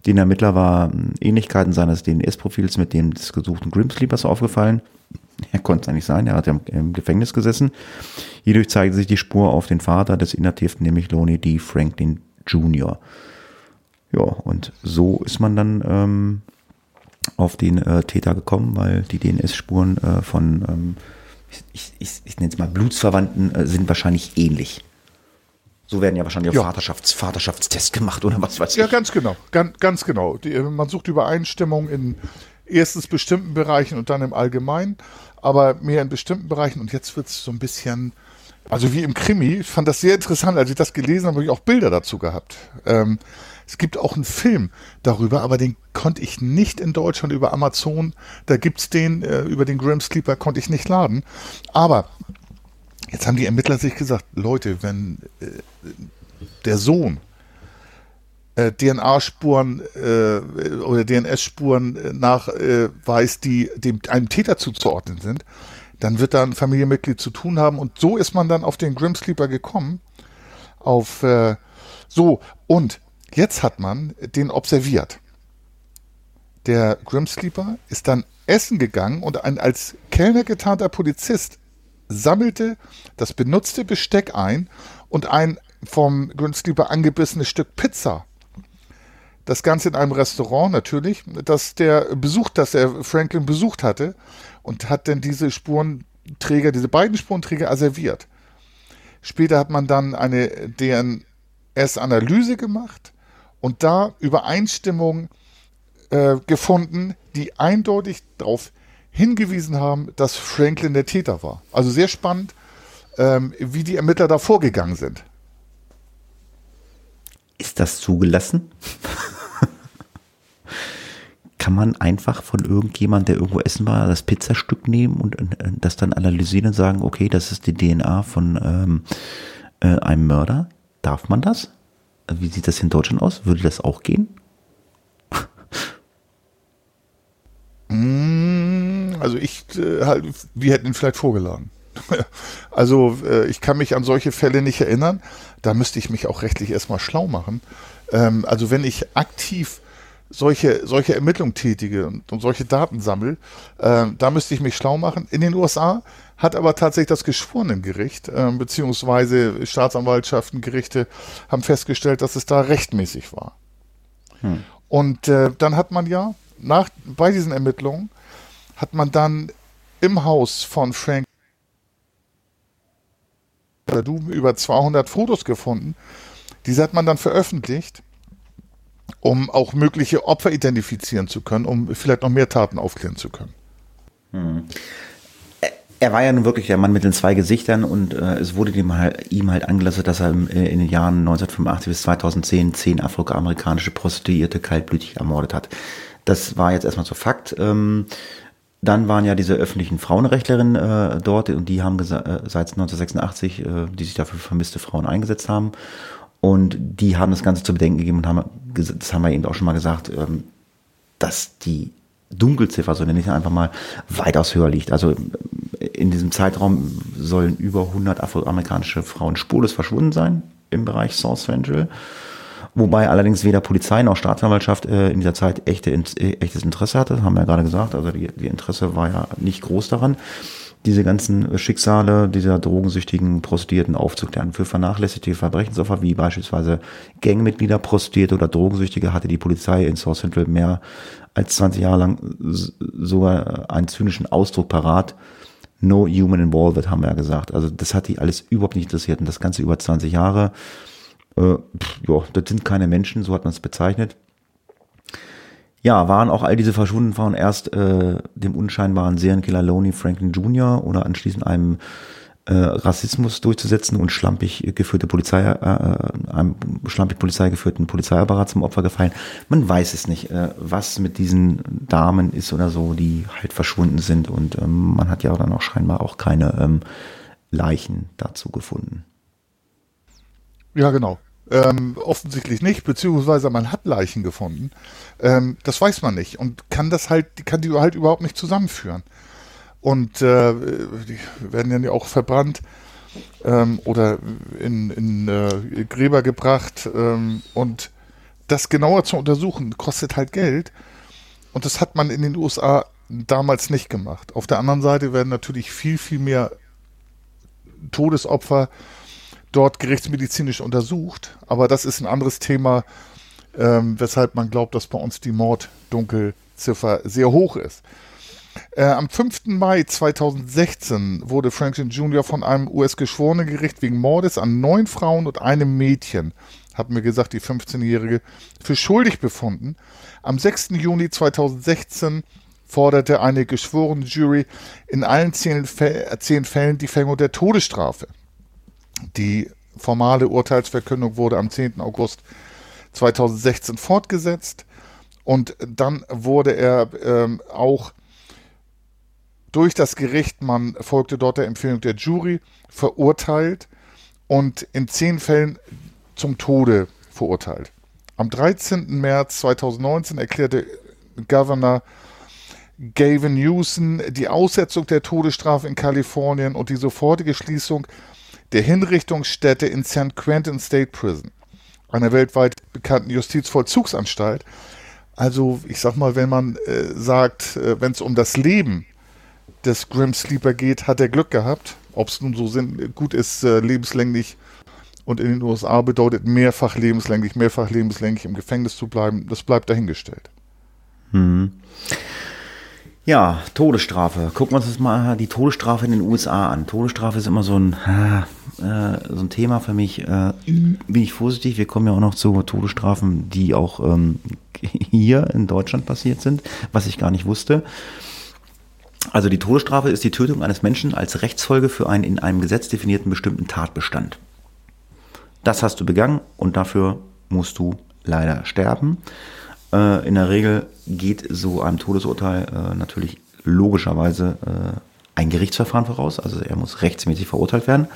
Den Ermittler war Ähnlichkeiten seines DNS-Profils mit dem des gesuchten Grimsleepers aufgefallen. Er konnte es eigentlich sein, er hat ja im Gefängnis gesessen. Hierdurch zeigte sich die Spur auf den Vater des Inhaftierten, nämlich Lonnie D. Franklin Jr. Ja, und so ist man dann ähm, auf den äh, Täter gekommen, weil die DNS-Spuren äh, von, ähm, ich, ich, ich nenne es mal Blutsverwandten, äh, sind wahrscheinlich ähnlich. So werden ja wahrscheinlich auch Ja. Vaterschafts-, Vaterschaftstests gemacht oder was weiß Ja, ich. ganz genau, ganz, ganz genau. Die, man sucht Übereinstimmung in erstens bestimmten Bereichen und dann im Allgemeinen, aber mehr in bestimmten Bereichen. Und jetzt wird es so ein bisschen, also wie im Krimi, ich fand das sehr interessant, als ich das gelesen habe, habe ich auch Bilder dazu gehabt. Ähm, es gibt auch einen Film darüber, aber den konnte ich nicht in Deutschland über Amazon, da gibt's den, äh, über den Grim Sleeper konnte ich nicht laden. Aber jetzt haben die Ermittler sich gesagt, Leute, wenn äh, der Sohn äh, DNA-Spuren äh, oder DNS-Spuren äh, nachweist, die dem einem Täter zuzuordnen sind, dann wird da ein Familienmitglied zu tun haben. Und so ist man dann auf den Grim Sleeper gekommen. Auf äh, so, und jetzt hat man den observiert. Der Grim Sleeper ist dann essen gegangen und ein als Kellner getarnter Polizist sammelte das benutzte Besteck ein und ein vom Grim Sleeper angebissenes Stück Pizza. Das Ganze in einem Restaurant natürlich, das der besucht, das er Franklin besucht hatte und hat dann diese Spurenträger, diese beiden Spurenträger asserviert. Später hat man dann eine DNS-Analyse gemacht und da Übereinstimmung äh, gefunden, die eindeutig darauf hingewiesen haben, dass Franklin der Täter war. Also sehr spannend, ähm, wie die Ermittler da vorgegangen sind. Ist das zugelassen? Kann man einfach von irgendjemand, der irgendwo essen war, das Pizzastück nehmen und äh, das dann analysieren und sagen, okay, das ist die DNA von ähm, äh, einem Mörder? Darf man das? Wie sieht das in Deutschland aus? Würde das auch gehen? Mm, Also ich äh, halt, wir hätten ihn vielleicht vorgeladen. Also äh, ich kann mich an solche Fälle nicht erinnern. Da müsste ich mich auch rechtlich erstmal schlau machen. Ähm, also wenn ich aktiv solche, solche Ermittlungen tätige und, und solche Daten sammle, äh, da müsste ich mich schlau machen. In den USA hat aber tatsächlich das Geschworenengericht, äh, beziehungsweise Staatsanwaltschaften, Gerichte haben festgestellt, dass es da rechtmäßig war. Und äh, dann hat man ja nach, bei diesen Ermittlungen hat man dann im Haus von Frank über 200 Fotos gefunden. Diese hat man dann veröffentlicht, um auch mögliche Opfer identifizieren zu können, um vielleicht noch mehr Taten aufklären zu können. Er war ja nun wirklich der Mann mit den zwei Gesichtern und äh, es wurde ihm halt, ihm halt angelastet, dass er im, äh, in den Jahren 1985 bis 2010 zehn afroamerikanische Prostituierte kaltblütig ermordet hat. Das war jetzt erstmal so Fakt. Ähm, dann waren ja diese öffentlichen Frauenrechtlerinnen äh, dort und die haben äh, seit 1986, äh, die sich dafür für vermisste Frauen eingesetzt haben. Und die haben das Ganze zu bedenken gegeben und haben, das haben wir eben auch schon mal gesagt, ähm, dass die Dunkelziffer, so nenne ich es einfach mal, weitaus höher liegt. Also in diesem Zeitraum sollen über 100 afroamerikanische Frauen spurlos verschwunden sein im Bereich South Central. Wobei allerdings weder Polizei noch Staatsanwaltschaft äh, in dieser Zeit echte, äh, echtes Interesse hatte, haben wir ja gerade gesagt. Also die, die Interesse war ja nicht groß daran, diese ganzen Schicksale dieser drogensüchtigen Prostituierten aufzuklären. Für vernachlässigte Verbrechensopfer wie beispielsweise Gangmitglieder, Prostituierte oder Drogensüchtige hatte die Polizei in South Central mehr als 20 Jahre lang sogar einen zynischen Ausdruck parat. No human involved, haben wir ja gesagt. Also das hat die alles überhaupt nicht interessiert. Und das Ganze über 20 Jahre. Äh, pff, ja, das sind keine Menschen, so hat man es bezeichnet. Ja, waren auch all diese verschwundenen Frauen erst äh, dem unscheinbaren Serienkiller Loney Franklin Jr. oder anschließend einem äh, Rassismus durchzusetzen und schlampig geführte Polizei, äh, einem schlampig Polizei geführten Polizeiapparat zum Opfer gefallen. Man weiß es nicht, äh, was mit diesen Damen ist oder so, die halt verschwunden sind und ähm, man hat ja dann auch scheinbar auch keine ähm, Leichen dazu gefunden. Ja, genau. Ähm, offensichtlich nicht, beziehungsweise man hat Leichen gefunden. Ähm, das weiß man nicht und kann das halt, kann die halt überhaupt nicht zusammenführen. Und äh, die werden ja auch verbrannt ähm, oder in, in äh, Gräber gebracht. Ähm, und das genauer zu untersuchen, kostet halt Geld. Und das hat man in den USA damals nicht gemacht. Auf der anderen Seite werden natürlich viel, viel mehr Todesopfer dort gerichtsmedizinisch untersucht. Aber das ist ein anderes Thema, ähm, weshalb man glaubt, dass bei uns die Morddunkelziffer sehr hoch ist. Äh, am 5. Mai 2016 wurde Franklin Jr. von einem US-Geschworenengericht wegen Mordes an neun Frauen und einem Mädchen, hat mir gesagt, die 15-Jährige, für schuldig befunden. Am 6. Juni 2016 forderte eine geschworene Jury in allen zehn, Fä- zehn Fällen die Verhängung der Todesstrafe. Die formale Urteilsverkündung wurde am 10. August 2016 fortgesetzt und dann wurde er ähm, auch durch das Gericht, man folgte dort der Empfehlung der Jury, verurteilt und in zehn Fällen zum Tode verurteilt. Am 13. März 2019 erklärte Governor Gavin Newsom die Aussetzung der Todesstrafe in Kalifornien und die sofortige Schließung der Hinrichtungsstätte in San Quentin State Prison, einer weltweit bekannten Justizvollzugsanstalt. Also, ich sag mal, wenn man äh, sagt, äh, wenn es um das Leben des Grim Sleeper geht, hat er Glück gehabt. Ob es nun so sind, gut ist, äh, lebenslänglich und in den USA bedeutet mehrfach lebenslänglich, mehrfach lebenslänglich im Gefängnis zu bleiben, das bleibt dahingestellt. Ja, Todesstrafe. Gucken wir uns das mal die Todesstrafe in den USA an. Todesstrafe ist immer so ein, äh, so ein Thema für mich. Äh, bin ich vorsichtig. Wir kommen ja auch noch zu Todesstrafen, die auch ähm, hier in Deutschland passiert sind, was ich gar nicht wusste. Also die Todesstrafe ist die Tötung eines Menschen als Rechtsfolge für einen in einem Gesetz definierten bestimmten Tatbestand. Das hast du begangen und dafür musst du leider sterben. Äh, in der Regel geht so einem Todesurteil äh, natürlich logischerweise äh, ein Gerichtsverfahren voraus. Also er muss rechtsmäßig verurteilt werden.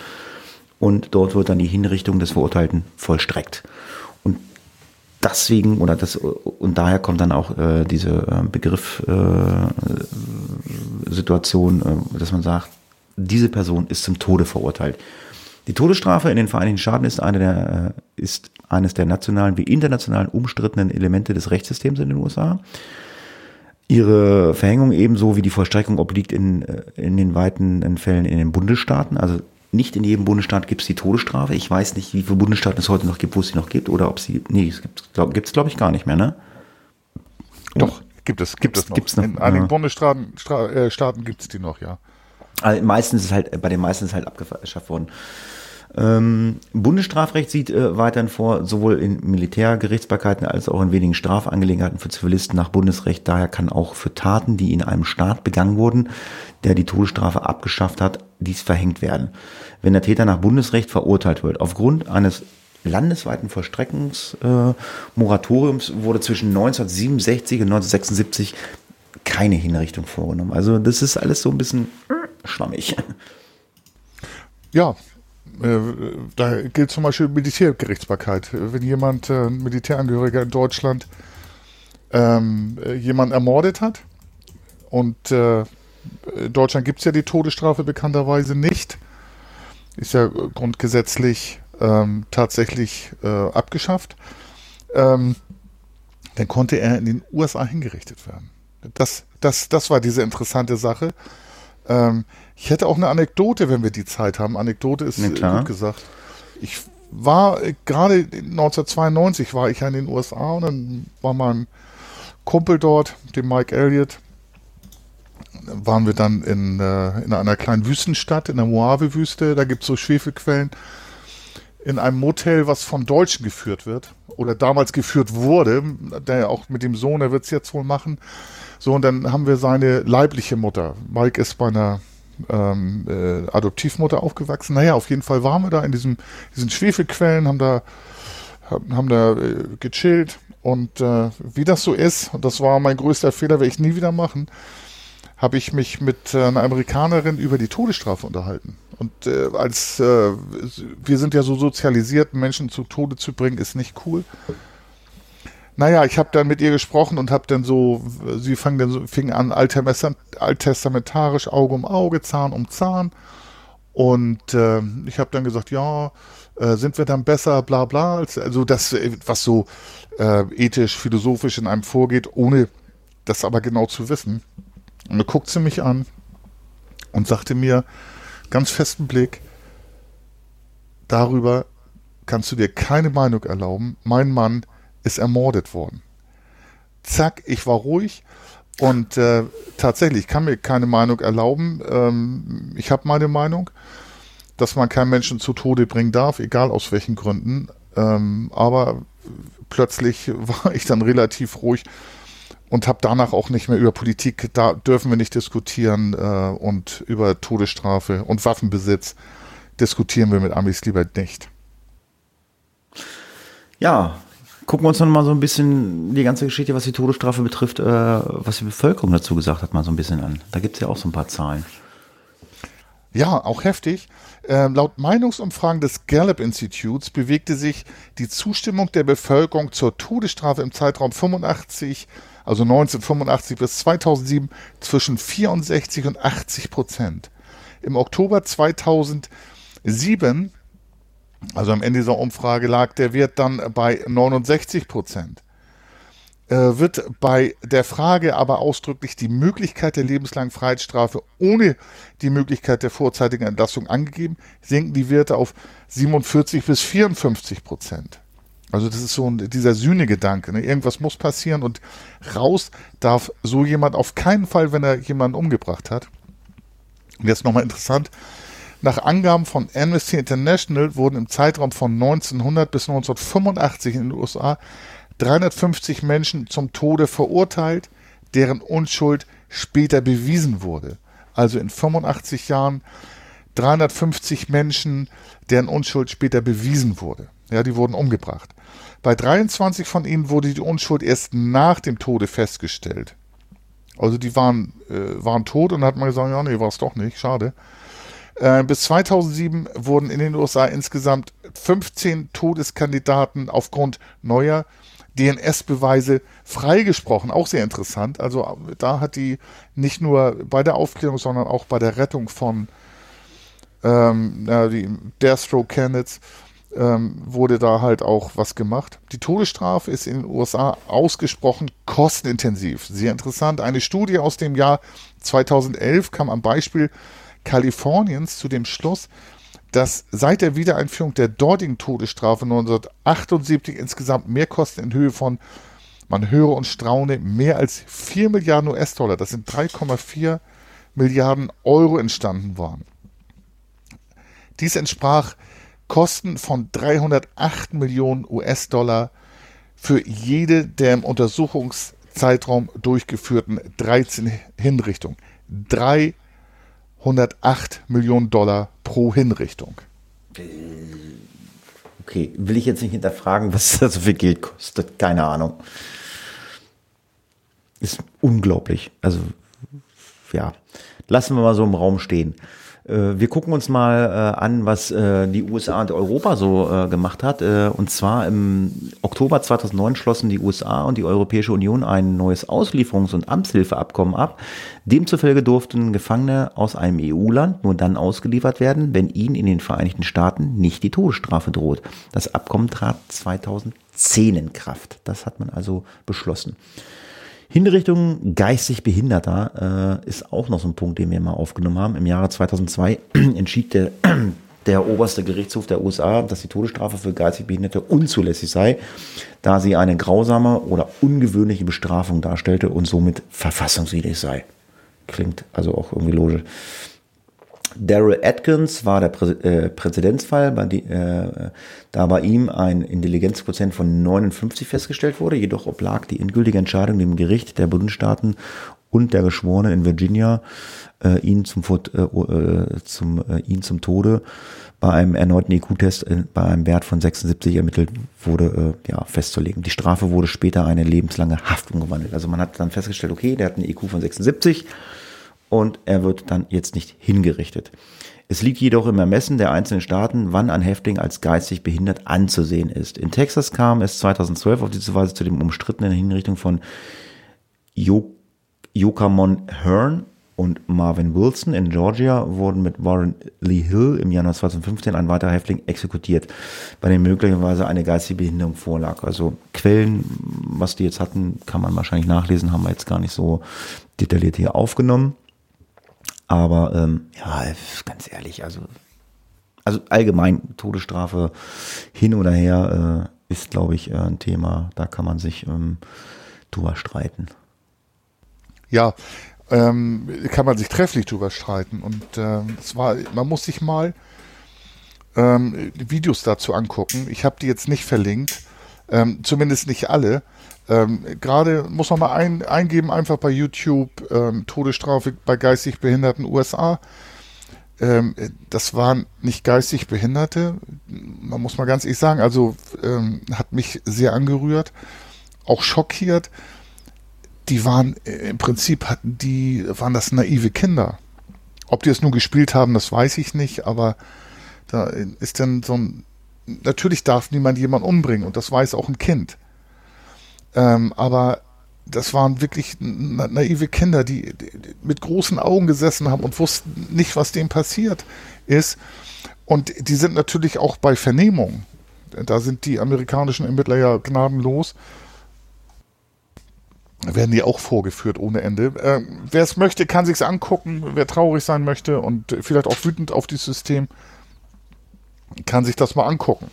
und dort wird dann die Hinrichtung des Verurteilten vollstreckt. Und deswegen oder das und daher kommt dann auch äh, diese äh, Begriff äh, dass man sagt, diese Person ist zum Tode verurteilt. Die Todesstrafe in den Vereinigten Staaten ist, eine der, ist eines der nationalen wie internationalen umstrittenen Elemente des Rechtssystems in den USA. Ihre Verhängung ebenso wie die Vollstreckung obliegt in, äh, in den weiten Fällen in den Bundesstaaten. Also nicht in jedem Bundesstaat gibt es die Todesstrafe. Ich weiß nicht, wie viele Bundesstaaten es heute noch gibt, wo es sie noch gibt, oder ob sie. Nee, es gibt es, glaube glaub ich, gar nicht mehr, ne? Doch, gibt es, gibt es noch. Gibt's noch. In einigen ja. Bundesstaaten äh, gibt es die noch, ja. Also meistens ist halt, bei den meisten ist halt abgeschafft worden. Ähm, Bundesstrafrecht sieht äh, weiterhin vor, sowohl in Militärgerichtsbarkeiten als auch in wenigen Strafangelegenheiten für Zivilisten nach Bundesrecht. Daher kann auch für Taten, die in einem Staat begangen wurden, der die Todesstrafe abgeschafft hat, dies verhängt werden. Wenn der Täter nach Bundesrecht verurteilt wird, aufgrund eines landesweiten Vollstreckungsmoratoriums äh, wurde zwischen 1967 und 1976 keine Hinrichtung vorgenommen. Also das ist alles so ein bisschen schwammig. Ja, da gilt zum Beispiel Militärgerichtsbarkeit. Wenn jemand, äh, ein Militärangehöriger in Deutschland, ähm, jemand ermordet hat und äh, in Deutschland gibt es ja die Todesstrafe bekannterweise nicht, ist ja grundgesetzlich ähm, tatsächlich äh, abgeschafft, ähm, dann konnte er in den USA hingerichtet werden. Das, das, das war diese interessante Sache. Ähm, ich hätte auch eine Anekdote, wenn wir die Zeit haben. Anekdote ist ja, gut gesagt. Ich war äh, gerade 1992 war ich ja in den USA und dann war mein Kumpel dort, dem Mike Elliott, waren wir dann in, äh, in einer kleinen Wüstenstadt, in der Mojave-Wüste. Da gibt es so Schwefelquellen. In einem Motel, was von Deutschen geführt wird oder damals geführt wurde, der auch mit dem Sohn, der wird es jetzt wohl machen. So, und dann haben wir seine leibliche Mutter. Mike ist bei einer ähm, äh, Adoptivmutter aufgewachsen. Naja, auf jeden Fall waren wir da in diesem, diesen Schwefelquellen, haben da, haben da äh, gechillt. Und äh, wie das so ist, und das war mein größter Fehler, werde ich nie wieder machen, habe ich mich mit äh, einer Amerikanerin über die Todesstrafe unterhalten. Und äh, als äh, wir sind ja so sozialisiert, Menschen zu Tode zu bringen, ist nicht cool. Naja, ich habe dann mit ihr gesprochen und habe dann so, sie fing dann so, fing an alttestamentarisch Auge um Auge, Zahn um Zahn. Und äh, ich habe dann gesagt, ja, äh, sind wir dann besser, bla bla. Also das, was so äh, ethisch, philosophisch in einem vorgeht, ohne das aber genau zu wissen. Und dann guckt sie mich an und sagte mir ganz festen Blick, darüber kannst du dir keine Meinung erlauben. Mein Mann ist ermordet worden. Zack, ich war ruhig und äh, tatsächlich, ich kann mir keine Meinung erlauben. Ähm, ich habe meine Meinung, dass man keinen Menschen zu Tode bringen darf, egal aus welchen Gründen. Ähm, aber plötzlich war ich dann relativ ruhig und habe danach auch nicht mehr über Politik, da dürfen wir nicht diskutieren äh, und über Todesstrafe und Waffenbesitz diskutieren wir mit Amis lieber nicht. Ja, gucken wir uns noch mal so ein bisschen die ganze Geschichte, was die Todesstrafe betrifft, äh, was die Bevölkerung dazu gesagt hat, mal so ein bisschen an. Da gibt es ja auch so ein paar Zahlen. Ja, auch heftig. Äh, laut Meinungsumfragen des Gallup Instituts bewegte sich die Zustimmung der Bevölkerung zur Todesstrafe im Zeitraum 85, also 1985 bis 2007 zwischen 64 und 80 Prozent. Im Oktober 2007 also am Ende dieser Umfrage lag der Wert dann bei 69 Prozent. Äh, wird bei der Frage aber ausdrücklich die Möglichkeit der lebenslangen Freiheitsstrafe ohne die Möglichkeit der vorzeitigen Entlassung angegeben, sinken die Werte auf 47 bis 54 Prozent. Also das ist so ein, dieser Sühnegedanke. Ne? Irgendwas muss passieren und raus darf so jemand auf keinen Fall, wenn er jemanden umgebracht hat. Und jetzt nochmal interessant, nach Angaben von Amnesty International wurden im Zeitraum von 1900 bis 1985 in den USA 350 Menschen zum Tode verurteilt, deren Unschuld später bewiesen wurde. Also in 85 Jahren 350 Menschen, deren Unschuld später bewiesen wurde. Ja, die wurden umgebracht. Bei 23 von ihnen wurde die Unschuld erst nach dem Tode festgestellt. Also die waren, äh, waren tot und hat man gesagt, ja, nee, war es doch nicht, schade. Äh, bis 2007 wurden in den USA insgesamt 15 Todeskandidaten aufgrund neuer DNS-Beweise freigesprochen. Auch sehr interessant. Also da hat die nicht nur bei der Aufklärung, sondern auch bei der Rettung von ähm, ja, die Death Row Candidates ähm, wurde da halt auch was gemacht. Die Todesstrafe ist in den USA ausgesprochen kostenintensiv. Sehr interessant. Eine Studie aus dem Jahr 2011 kam am Beispiel Kaliforniens zu dem Schluss, dass seit der Wiedereinführung der dortigen Todesstrafe 1978 insgesamt Mehrkosten in Höhe von, man höre und straune, mehr als 4 Milliarden US-Dollar, das sind 3,4 Milliarden Euro entstanden waren. Dies entsprach Kosten von 308 Millionen US-Dollar für jede der im Untersuchungszeitraum durchgeführten 13 Hinrichtungen. 308 Millionen Dollar pro Hinrichtung. Okay, will ich jetzt nicht hinterfragen, was das so viel Geld kostet. Keine Ahnung. Ist unglaublich. Also, ja, lassen wir mal so im Raum stehen. Äh, wir gucken uns mal äh, an, was äh, die USA und Europa so gemacht hat. und zwar im Oktober 2009 schlossen die USA und die Europäische Union ein neues Auslieferungs- und Amtshilfeabkommen ab. Demzufolge durften Gefangene aus einem EU-Land nur dann ausgeliefert werden, wenn ihnen in den Vereinigten Staaten nicht die Todesstrafe droht. Das Abkommen trat 2010 in Kraft. Das hat man also beschlossen. Hinrichtung geistig Behinderter äh, ist auch noch so ein Punkt, den wir mal aufgenommen haben. Im Jahre 2002 entschied der, der oberste Gerichtshof der USA, dass die Todesstrafe für geistig Behinderte unzulässig sei, da sie eine grausame oder ungewöhnliche Bestrafung darstellte und somit verfassungswidrig sei. Klingt also auch irgendwie logisch. Daryl Atkins war der Prä äh, Präzedenzfall, bei die, äh, da bei ihm ein Intelligenzquotient von 59 festgestellt wurde. Jedoch oblag die endgültige Entscheidung dem Gericht der Bundesstaaten und der Geschworenen in Virginia, äh, ihn, zum, äh, äh, zum, äh, ihn zum Tode bei einem erneuten IQ-Test bei einem Wert von 76 ermittelt wurde, ja, festzulegen. Die Strafe wurde später eine lebenslange Haft umgewandelt. Also man hat dann festgestellt, okay, der hat einen IQ von 76 und er wird dann jetzt nicht hingerichtet. Es liegt jedoch im Ermessen der einzelnen Staaten, wann ein Häftling als geistig behindert anzusehen ist. In Texas kam es 2012 auf diese Weise zu dem umstrittenen Hinrichtung von Yokamon Hearn und Marvin Wilson. In Georgia wurden mit Warren Lee Hill im Januar 2015 ein weiterer Häftling exekutiert, bei dem möglicherweise eine geistige Behinderung vorlag. Also Quellen, was die jetzt hatten, kann man wahrscheinlich nachlesen, haben wir jetzt gar nicht so detailliert hier aufgenommen. Aber ähm, ja, ganz ehrlich, also, also allgemein Todesstrafe hin oder her äh, ist, glaube ich, äh, ein Thema, da kann man sich ähm, drüber streiten. Ja, ähm, kann man sich trefflich drüber streiten. Und äh, es war, man muss sich mal ähm, Videos dazu angucken. Ich habe die jetzt nicht verlinkt, ähm, zumindest nicht alle. Ähm, Gerade muss man mal ein, eingeben, einfach bei YouTube, ähm, Todesstrafe bei geistig Behinderten USA. Ähm, das waren nicht geistig Behinderte, man muss mal ganz ehrlich sagen, also ähm, hat mich sehr angerührt, auch schockiert. Die waren äh, im Prinzip hatten die, waren das naive Kinder. Ob die es nun gespielt haben, das weiß ich nicht, aber da ist dann so ein, natürlich darf niemand jemanden umbringen und das weiß auch ein Kind. Ähm, aber das waren wirklich naive Kinder, die, die, mit großen Augen gesessen haben und wussten nicht, was dem passiert ist. Und die sind natürlich auch bei Vernehmung. Da sind die amerikanischen Ermittler ja gnadenlos. Werden die auch vorgeführt ohne Ende. Äh, wer es möchte, kann sich's angucken. Wer traurig sein möchte und vielleicht auch wütend auf dieses System, kann sich das mal angucken.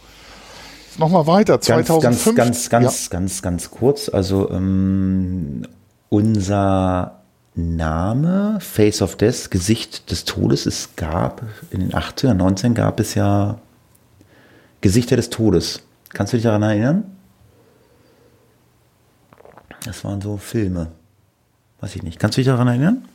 Nochmal weiter, 2005. Ganz, ganz, ganz, ja. ganz, ganz kurz. Also ähm, unser Name, Face of Death, Gesicht des Todes, es gab in den 80er, 19 gab es ja Gesichter des Todes. Kannst du dich daran erinnern? Das waren so Filme. Weiß ich nicht. Kannst du dich daran erinnern?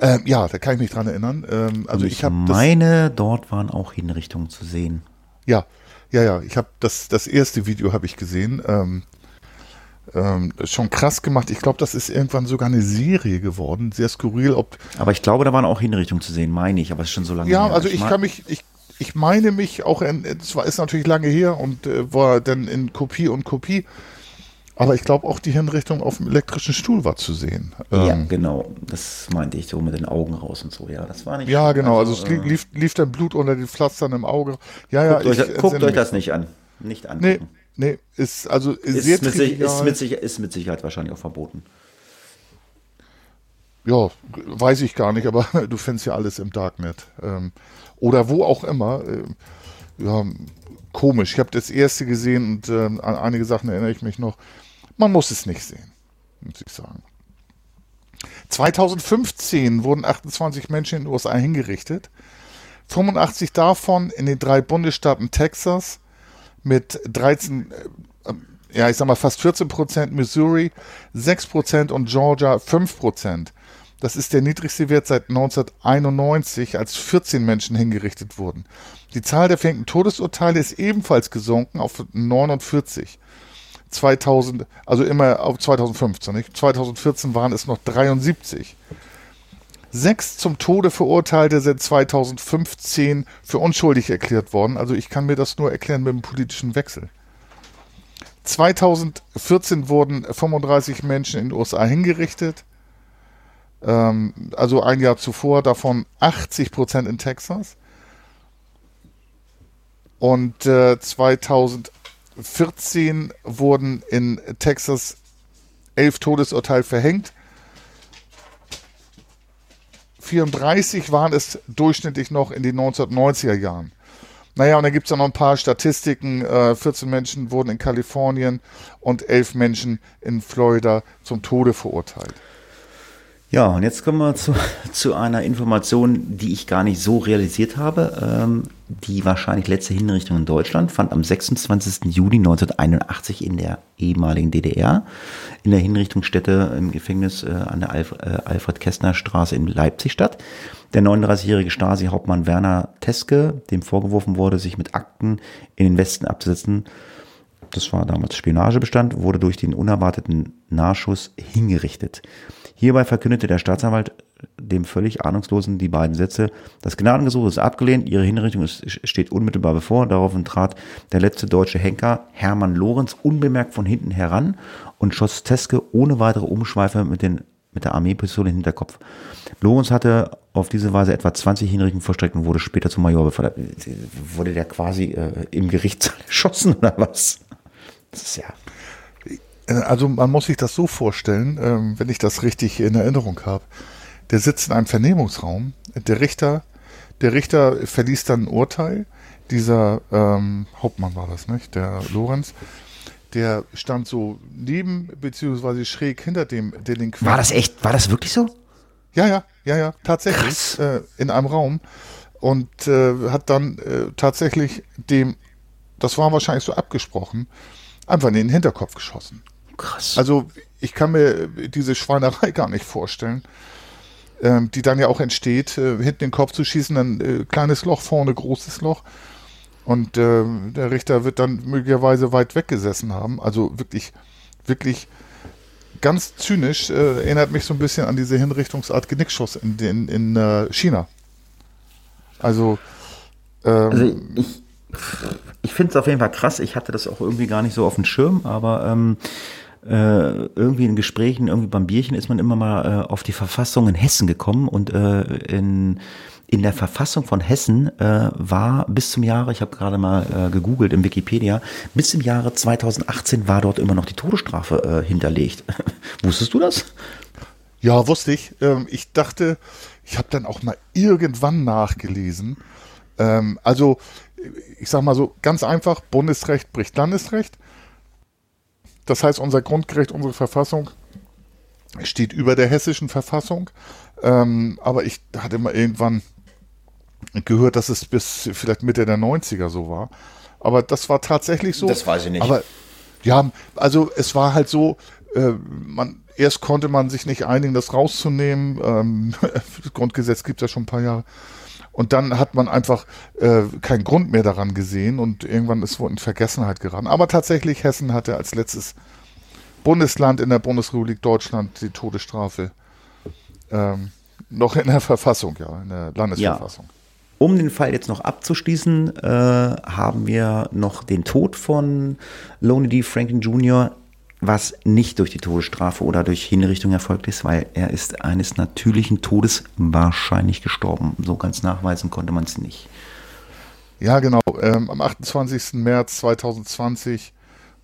Ähm, ja, da kann ich mich dran erinnern. Ähm, also ich, ich meine, dort waren auch Hinrichtungen zu sehen. Ja, ja, ja. Ich habe das, das erste Video habe ich gesehen. Ähm, Ähm, schon krass gemacht. Ich glaube, das ist irgendwann sogar eine Serie geworden. Sehr skurril. Ob, Aber ich glaube, da waren auch Hinrichtungen zu sehen, meine ich, aber es ist schon so lange ja, her. also ich mein- kann mich, ich, ich meine mich auch, es war, ist natürlich lange her und äh, war dann in Kopie und Kopie. Aber ich glaube auch die Hinrichtung auf dem elektrischen Stuhl war zu sehen. Ja, Ähm, genau. Das meinte ich so mit den Augen raus und so. Ja, das war nicht. ja, genau. Also, es äh, lief, lief, lief dann Blut unter den Pflastern im Auge. Ja, ja. guckt euch, ich das- guckt euch das nicht an. Nicht Nee, angucken. nee, ist also Ist, sehr mit, sich, ist, mit sich, ist mit Sicherheit wahrscheinlich auch verboten. Ja, weiß ich gar nicht, aber du findest ja alles im Darknet. Ähm, oder wo auch immer. Ähm, ja, komisch. Ich habe das erste gesehen und ähm, an einige Sachen erinnere ich mich noch. Man muss es nicht sehen, muss ich sagen. 2015 wurden 28 Menschen in den USA hingerichtet. 85 davon in den drei Bundesstaaten Texas mit 13, äh, ja, ich sag mal fast 14 Prozent, Missouri 6 Prozent und Georgia 5 Prozent. Das ist der niedrigste Wert seit 1991, als 14 Menschen hingerichtet wurden. Die Zahl der verhängten Todesurteile ist ebenfalls gesunken auf 49. 2000, also immer auf 2015, nicht? 2014 waren es noch 73. Sechs zum Tode Verurteilte sind 2015 für unschuldig erklärt worden. Also ich kann mir das nur erklären mit dem politischen Wechsel. 2014 wurden 35 Menschen in den USA hingerichtet. Ähm, also ein Jahr zuvor, davon 80 Prozent in Texas. Und äh, 2014 wurden in Texas elf Todesurteile verhängt. 34 waren es durchschnittlich noch in den 1990er Jahren. Naja, und dann gibt es ja noch ein paar Statistiken. Äh, 14 Menschen wurden in Kalifornien und 11 Menschen in Florida zum Tode verurteilt. Ja, und jetzt kommen wir zu, zu einer Information, die ich gar nicht so realisiert habe. Ähm, die wahrscheinlich letzte Hinrichtung in Deutschland fand am 26. Juli 1981 in der ehemaligen DDR in der Hinrichtungsstätte im Gefängnis äh, an der Alf, äh, Alfred-Kästner-Straße in Leipzig statt. Der 39-jährige Stasi-Hauptmann Werner Teske, dem vorgeworfen wurde, sich mit Akten in den Westen abzusetzen, das war damals Spionagebestand, wurde durch den unerwarteten Nahschuss hingerichtet. Hierbei verkündete der Staatsanwalt dem völlig Ahnungslosen die beiden Sätze, das Gnadengesuch ist abgelehnt, ihre Hinrichtung ist, steht unmittelbar bevor. Daraufhin trat der letzte deutsche Henker, Hermann Lorenz, unbemerkt von hinten heran und schoss Teske ohne weitere Umschweife mit, den, mit der Armeepistole den Hinterkopf. Lorenz hatte auf diese Weise etwa 20 Hinrichtungen vollstreckt und wurde später zum Major befördert. Wurde der quasi äh, im Gerichtssaal erschossen oder was? Das ist ja. Äh, Also man muss sich das so vorstellen, ähm, wenn ich das richtig in Erinnerung habe. Der sitzt in einem Vernehmungsraum, der Richter, der Richter verliest dann ein Urteil. Dieser ähm, Hauptmann war das, nicht? Der Lorenz, der stand so neben beziehungsweise schräg hinter dem Delinquenten. War das echt? War das wirklich so? Ja, ja, ja, ja, tatsächlich. Äh, in einem Raum. Und äh, hat dann äh, tatsächlich dem, das war wahrscheinlich so abgesprochen, einfach in den Hinterkopf geschossen. Krass. Also ich kann mir diese Schweinerei gar nicht vorstellen, ähm, die dann ja auch entsteht, äh, hinten den Kopf zu schießen, dann äh, kleines Loch, vorne großes Loch. Und äh, der Richter wird dann möglicherweise weit weggesessen haben. Also wirklich, wirklich ganz zynisch. Äh, erinnert mich so ein bisschen an diese Hinrichtungsart Genickschuss in, in, in äh, China. Also, ähm, Also ich, ich finde es auf jeden Fall krass. Ich hatte das auch irgendwie gar nicht so auf dem Schirm, aber ähm, äh, irgendwie in Gesprächen, irgendwie beim Bierchen ist man immer mal äh, auf die Verfassung in Hessen gekommen und äh, in in der Verfassung von Hessen äh, war bis zum Jahre, ich habe gerade mal äh, gegoogelt im Wikipedia, bis im Jahre 2018 war dort immer noch die Todesstrafe äh, hinterlegt. Wusstest du das? Ja, wusste ich. Ähm, ich dachte, ich habe dann auch mal irgendwann nachgelesen. Ähm, also, ich sag mal so, ganz einfach, Bundesrecht bricht Landesrecht. Das heißt, unser Grundrecht, unsere Verfassung steht über der hessischen Verfassung. Ähm, aber ich hatte mal irgendwann gehört, dass es bis vielleicht Mitte der 90er so war. Aber das war tatsächlich so. Das weiß ich nicht. Aber ja, also es war halt so, äh, man, erst konnte man sich nicht einigen, das rauszunehmen. Ähm, das Grundgesetz gibt es ja schon ein paar Jahre. Und dann hat man einfach äh, keinen Grund mehr daran gesehen und irgendwann ist wohl in Vergessenheit geraten. Aber tatsächlich, Hessen hatte als letztes Bundesland in der Bundesrepublik Deutschland die Todesstrafe ähm, noch in der Verfassung, ja, in der Landesverfassung. Ja. Um den Fall jetzt noch abzuschließen, äh, haben wir noch den Tod von Lonely D. Franklin Jr., was nicht durch die Todesstrafe oder durch Hinrichtung erfolgt ist, weil er ist eines natürlichen Todes wahrscheinlich gestorben. So ganz nachweisen konnte man es nicht. Ja, genau. Ähm, am 28. März 2020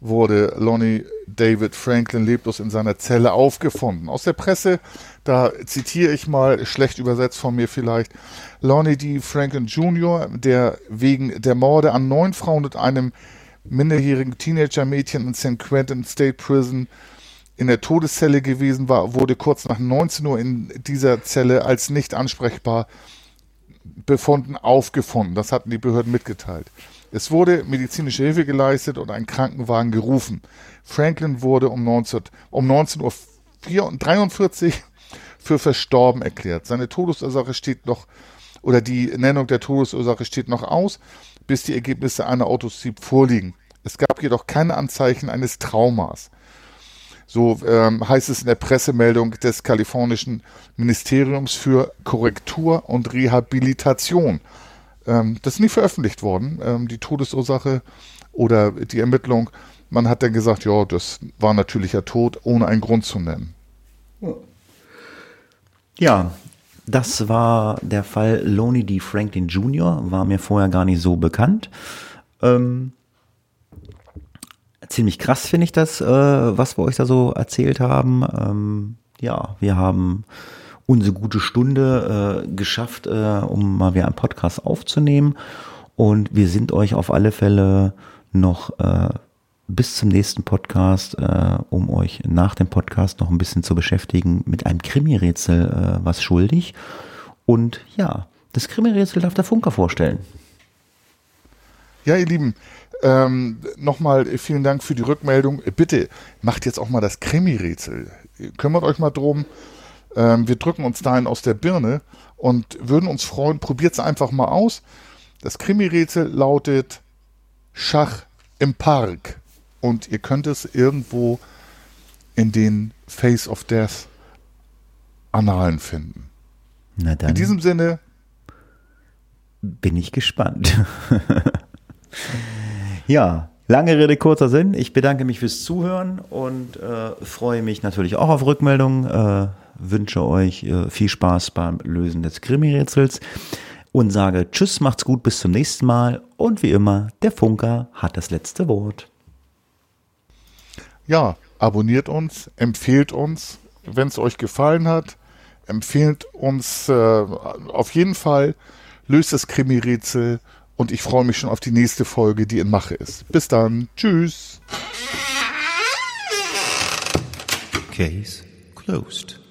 wurde Lonnie David Franklin leblos in seiner Zelle aufgefunden. Aus der Presse, da zitiere ich mal, schlecht übersetzt von mir vielleicht, Lonnie D. Franklin Jr., der wegen der Morde an neun Frauen und einem minderjährigen Teenager-Mädchen in St. Quentin State Prison in der Todeszelle gewesen war, wurde kurz nach 19 Uhr in dieser Zelle als nicht ansprechbar befunden aufgefunden. Das hatten die Behörden mitgeteilt. Es wurde medizinische Hilfe geleistet und ein Krankenwagen gerufen. Franklin wurde um, 19, um 19.43 Uhr für verstorben erklärt. Seine Todesursache steht noch, oder die Nennung der Todesursache steht noch aus, bis die Ergebnisse einer Autopsie vorliegen. Es gab jedoch keine Anzeichen eines Traumas. So ähm, heißt es in der Pressemeldung des kalifornischen Ministeriums für Korrektur und Rehabilitation. Ähm, das ist nie veröffentlicht worden, ähm, die Todesursache oder die Ermittlung. Man hat dann gesagt, ja, das war natürlicher Tod, ohne einen Grund zu nennen. Ja, das war der Fall Loney D. Franklin Jr., war mir vorher gar nicht so bekannt. Ähm, ziemlich krass finde ich das, äh, was wir euch da so erzählt haben. Ähm, ja, wir haben unsere gute Stunde äh, geschafft, äh, um mal wieder einen Podcast aufzunehmen. Und wir sind euch auf alle Fälle noch äh, bis zum nächsten Podcast, äh, um euch nach dem Podcast noch ein bisschen zu beschäftigen, mit einem Krimi-Rätsel äh, was schuldig. Und ja, das Krimi-Rätsel darf der Funker vorstellen. Ja, ihr Lieben, ähm, nochmal vielen Dank für die Rückmeldung. Bitte macht jetzt auch mal das Krimi-Rätsel. Kümmert euch mal drum. Ähm, wir drücken uns dahin aus der Birne und würden uns freuen, probiert es einfach mal aus. Das Krimi-Rätsel lautet Schach im Park. Und ihr könnt es irgendwo in den Face of Death Annalen finden. In diesem Sinne bin ich gespannt. Ja, lange Rede, kurzer Sinn. Ich bedanke mich fürs Zuhören und äh, freue mich natürlich auch auf Rückmeldungen. Äh, wünsche euch äh, viel Spaß beim Lösen des Krimi-Rätsels und sage Tschüss, macht's gut, bis zum nächsten Mal. Und wie immer, der Funker hat das letzte Wort. Ja, abonniert uns, empfehlt uns, wenn es euch gefallen hat. Empfehlt uns äh, auf jeden Fall, löst das Krimi-Rätsel und ich freue mich schon auf die nächste Folge, die in Mache ist. Bis dann. Tschüss. Case closed.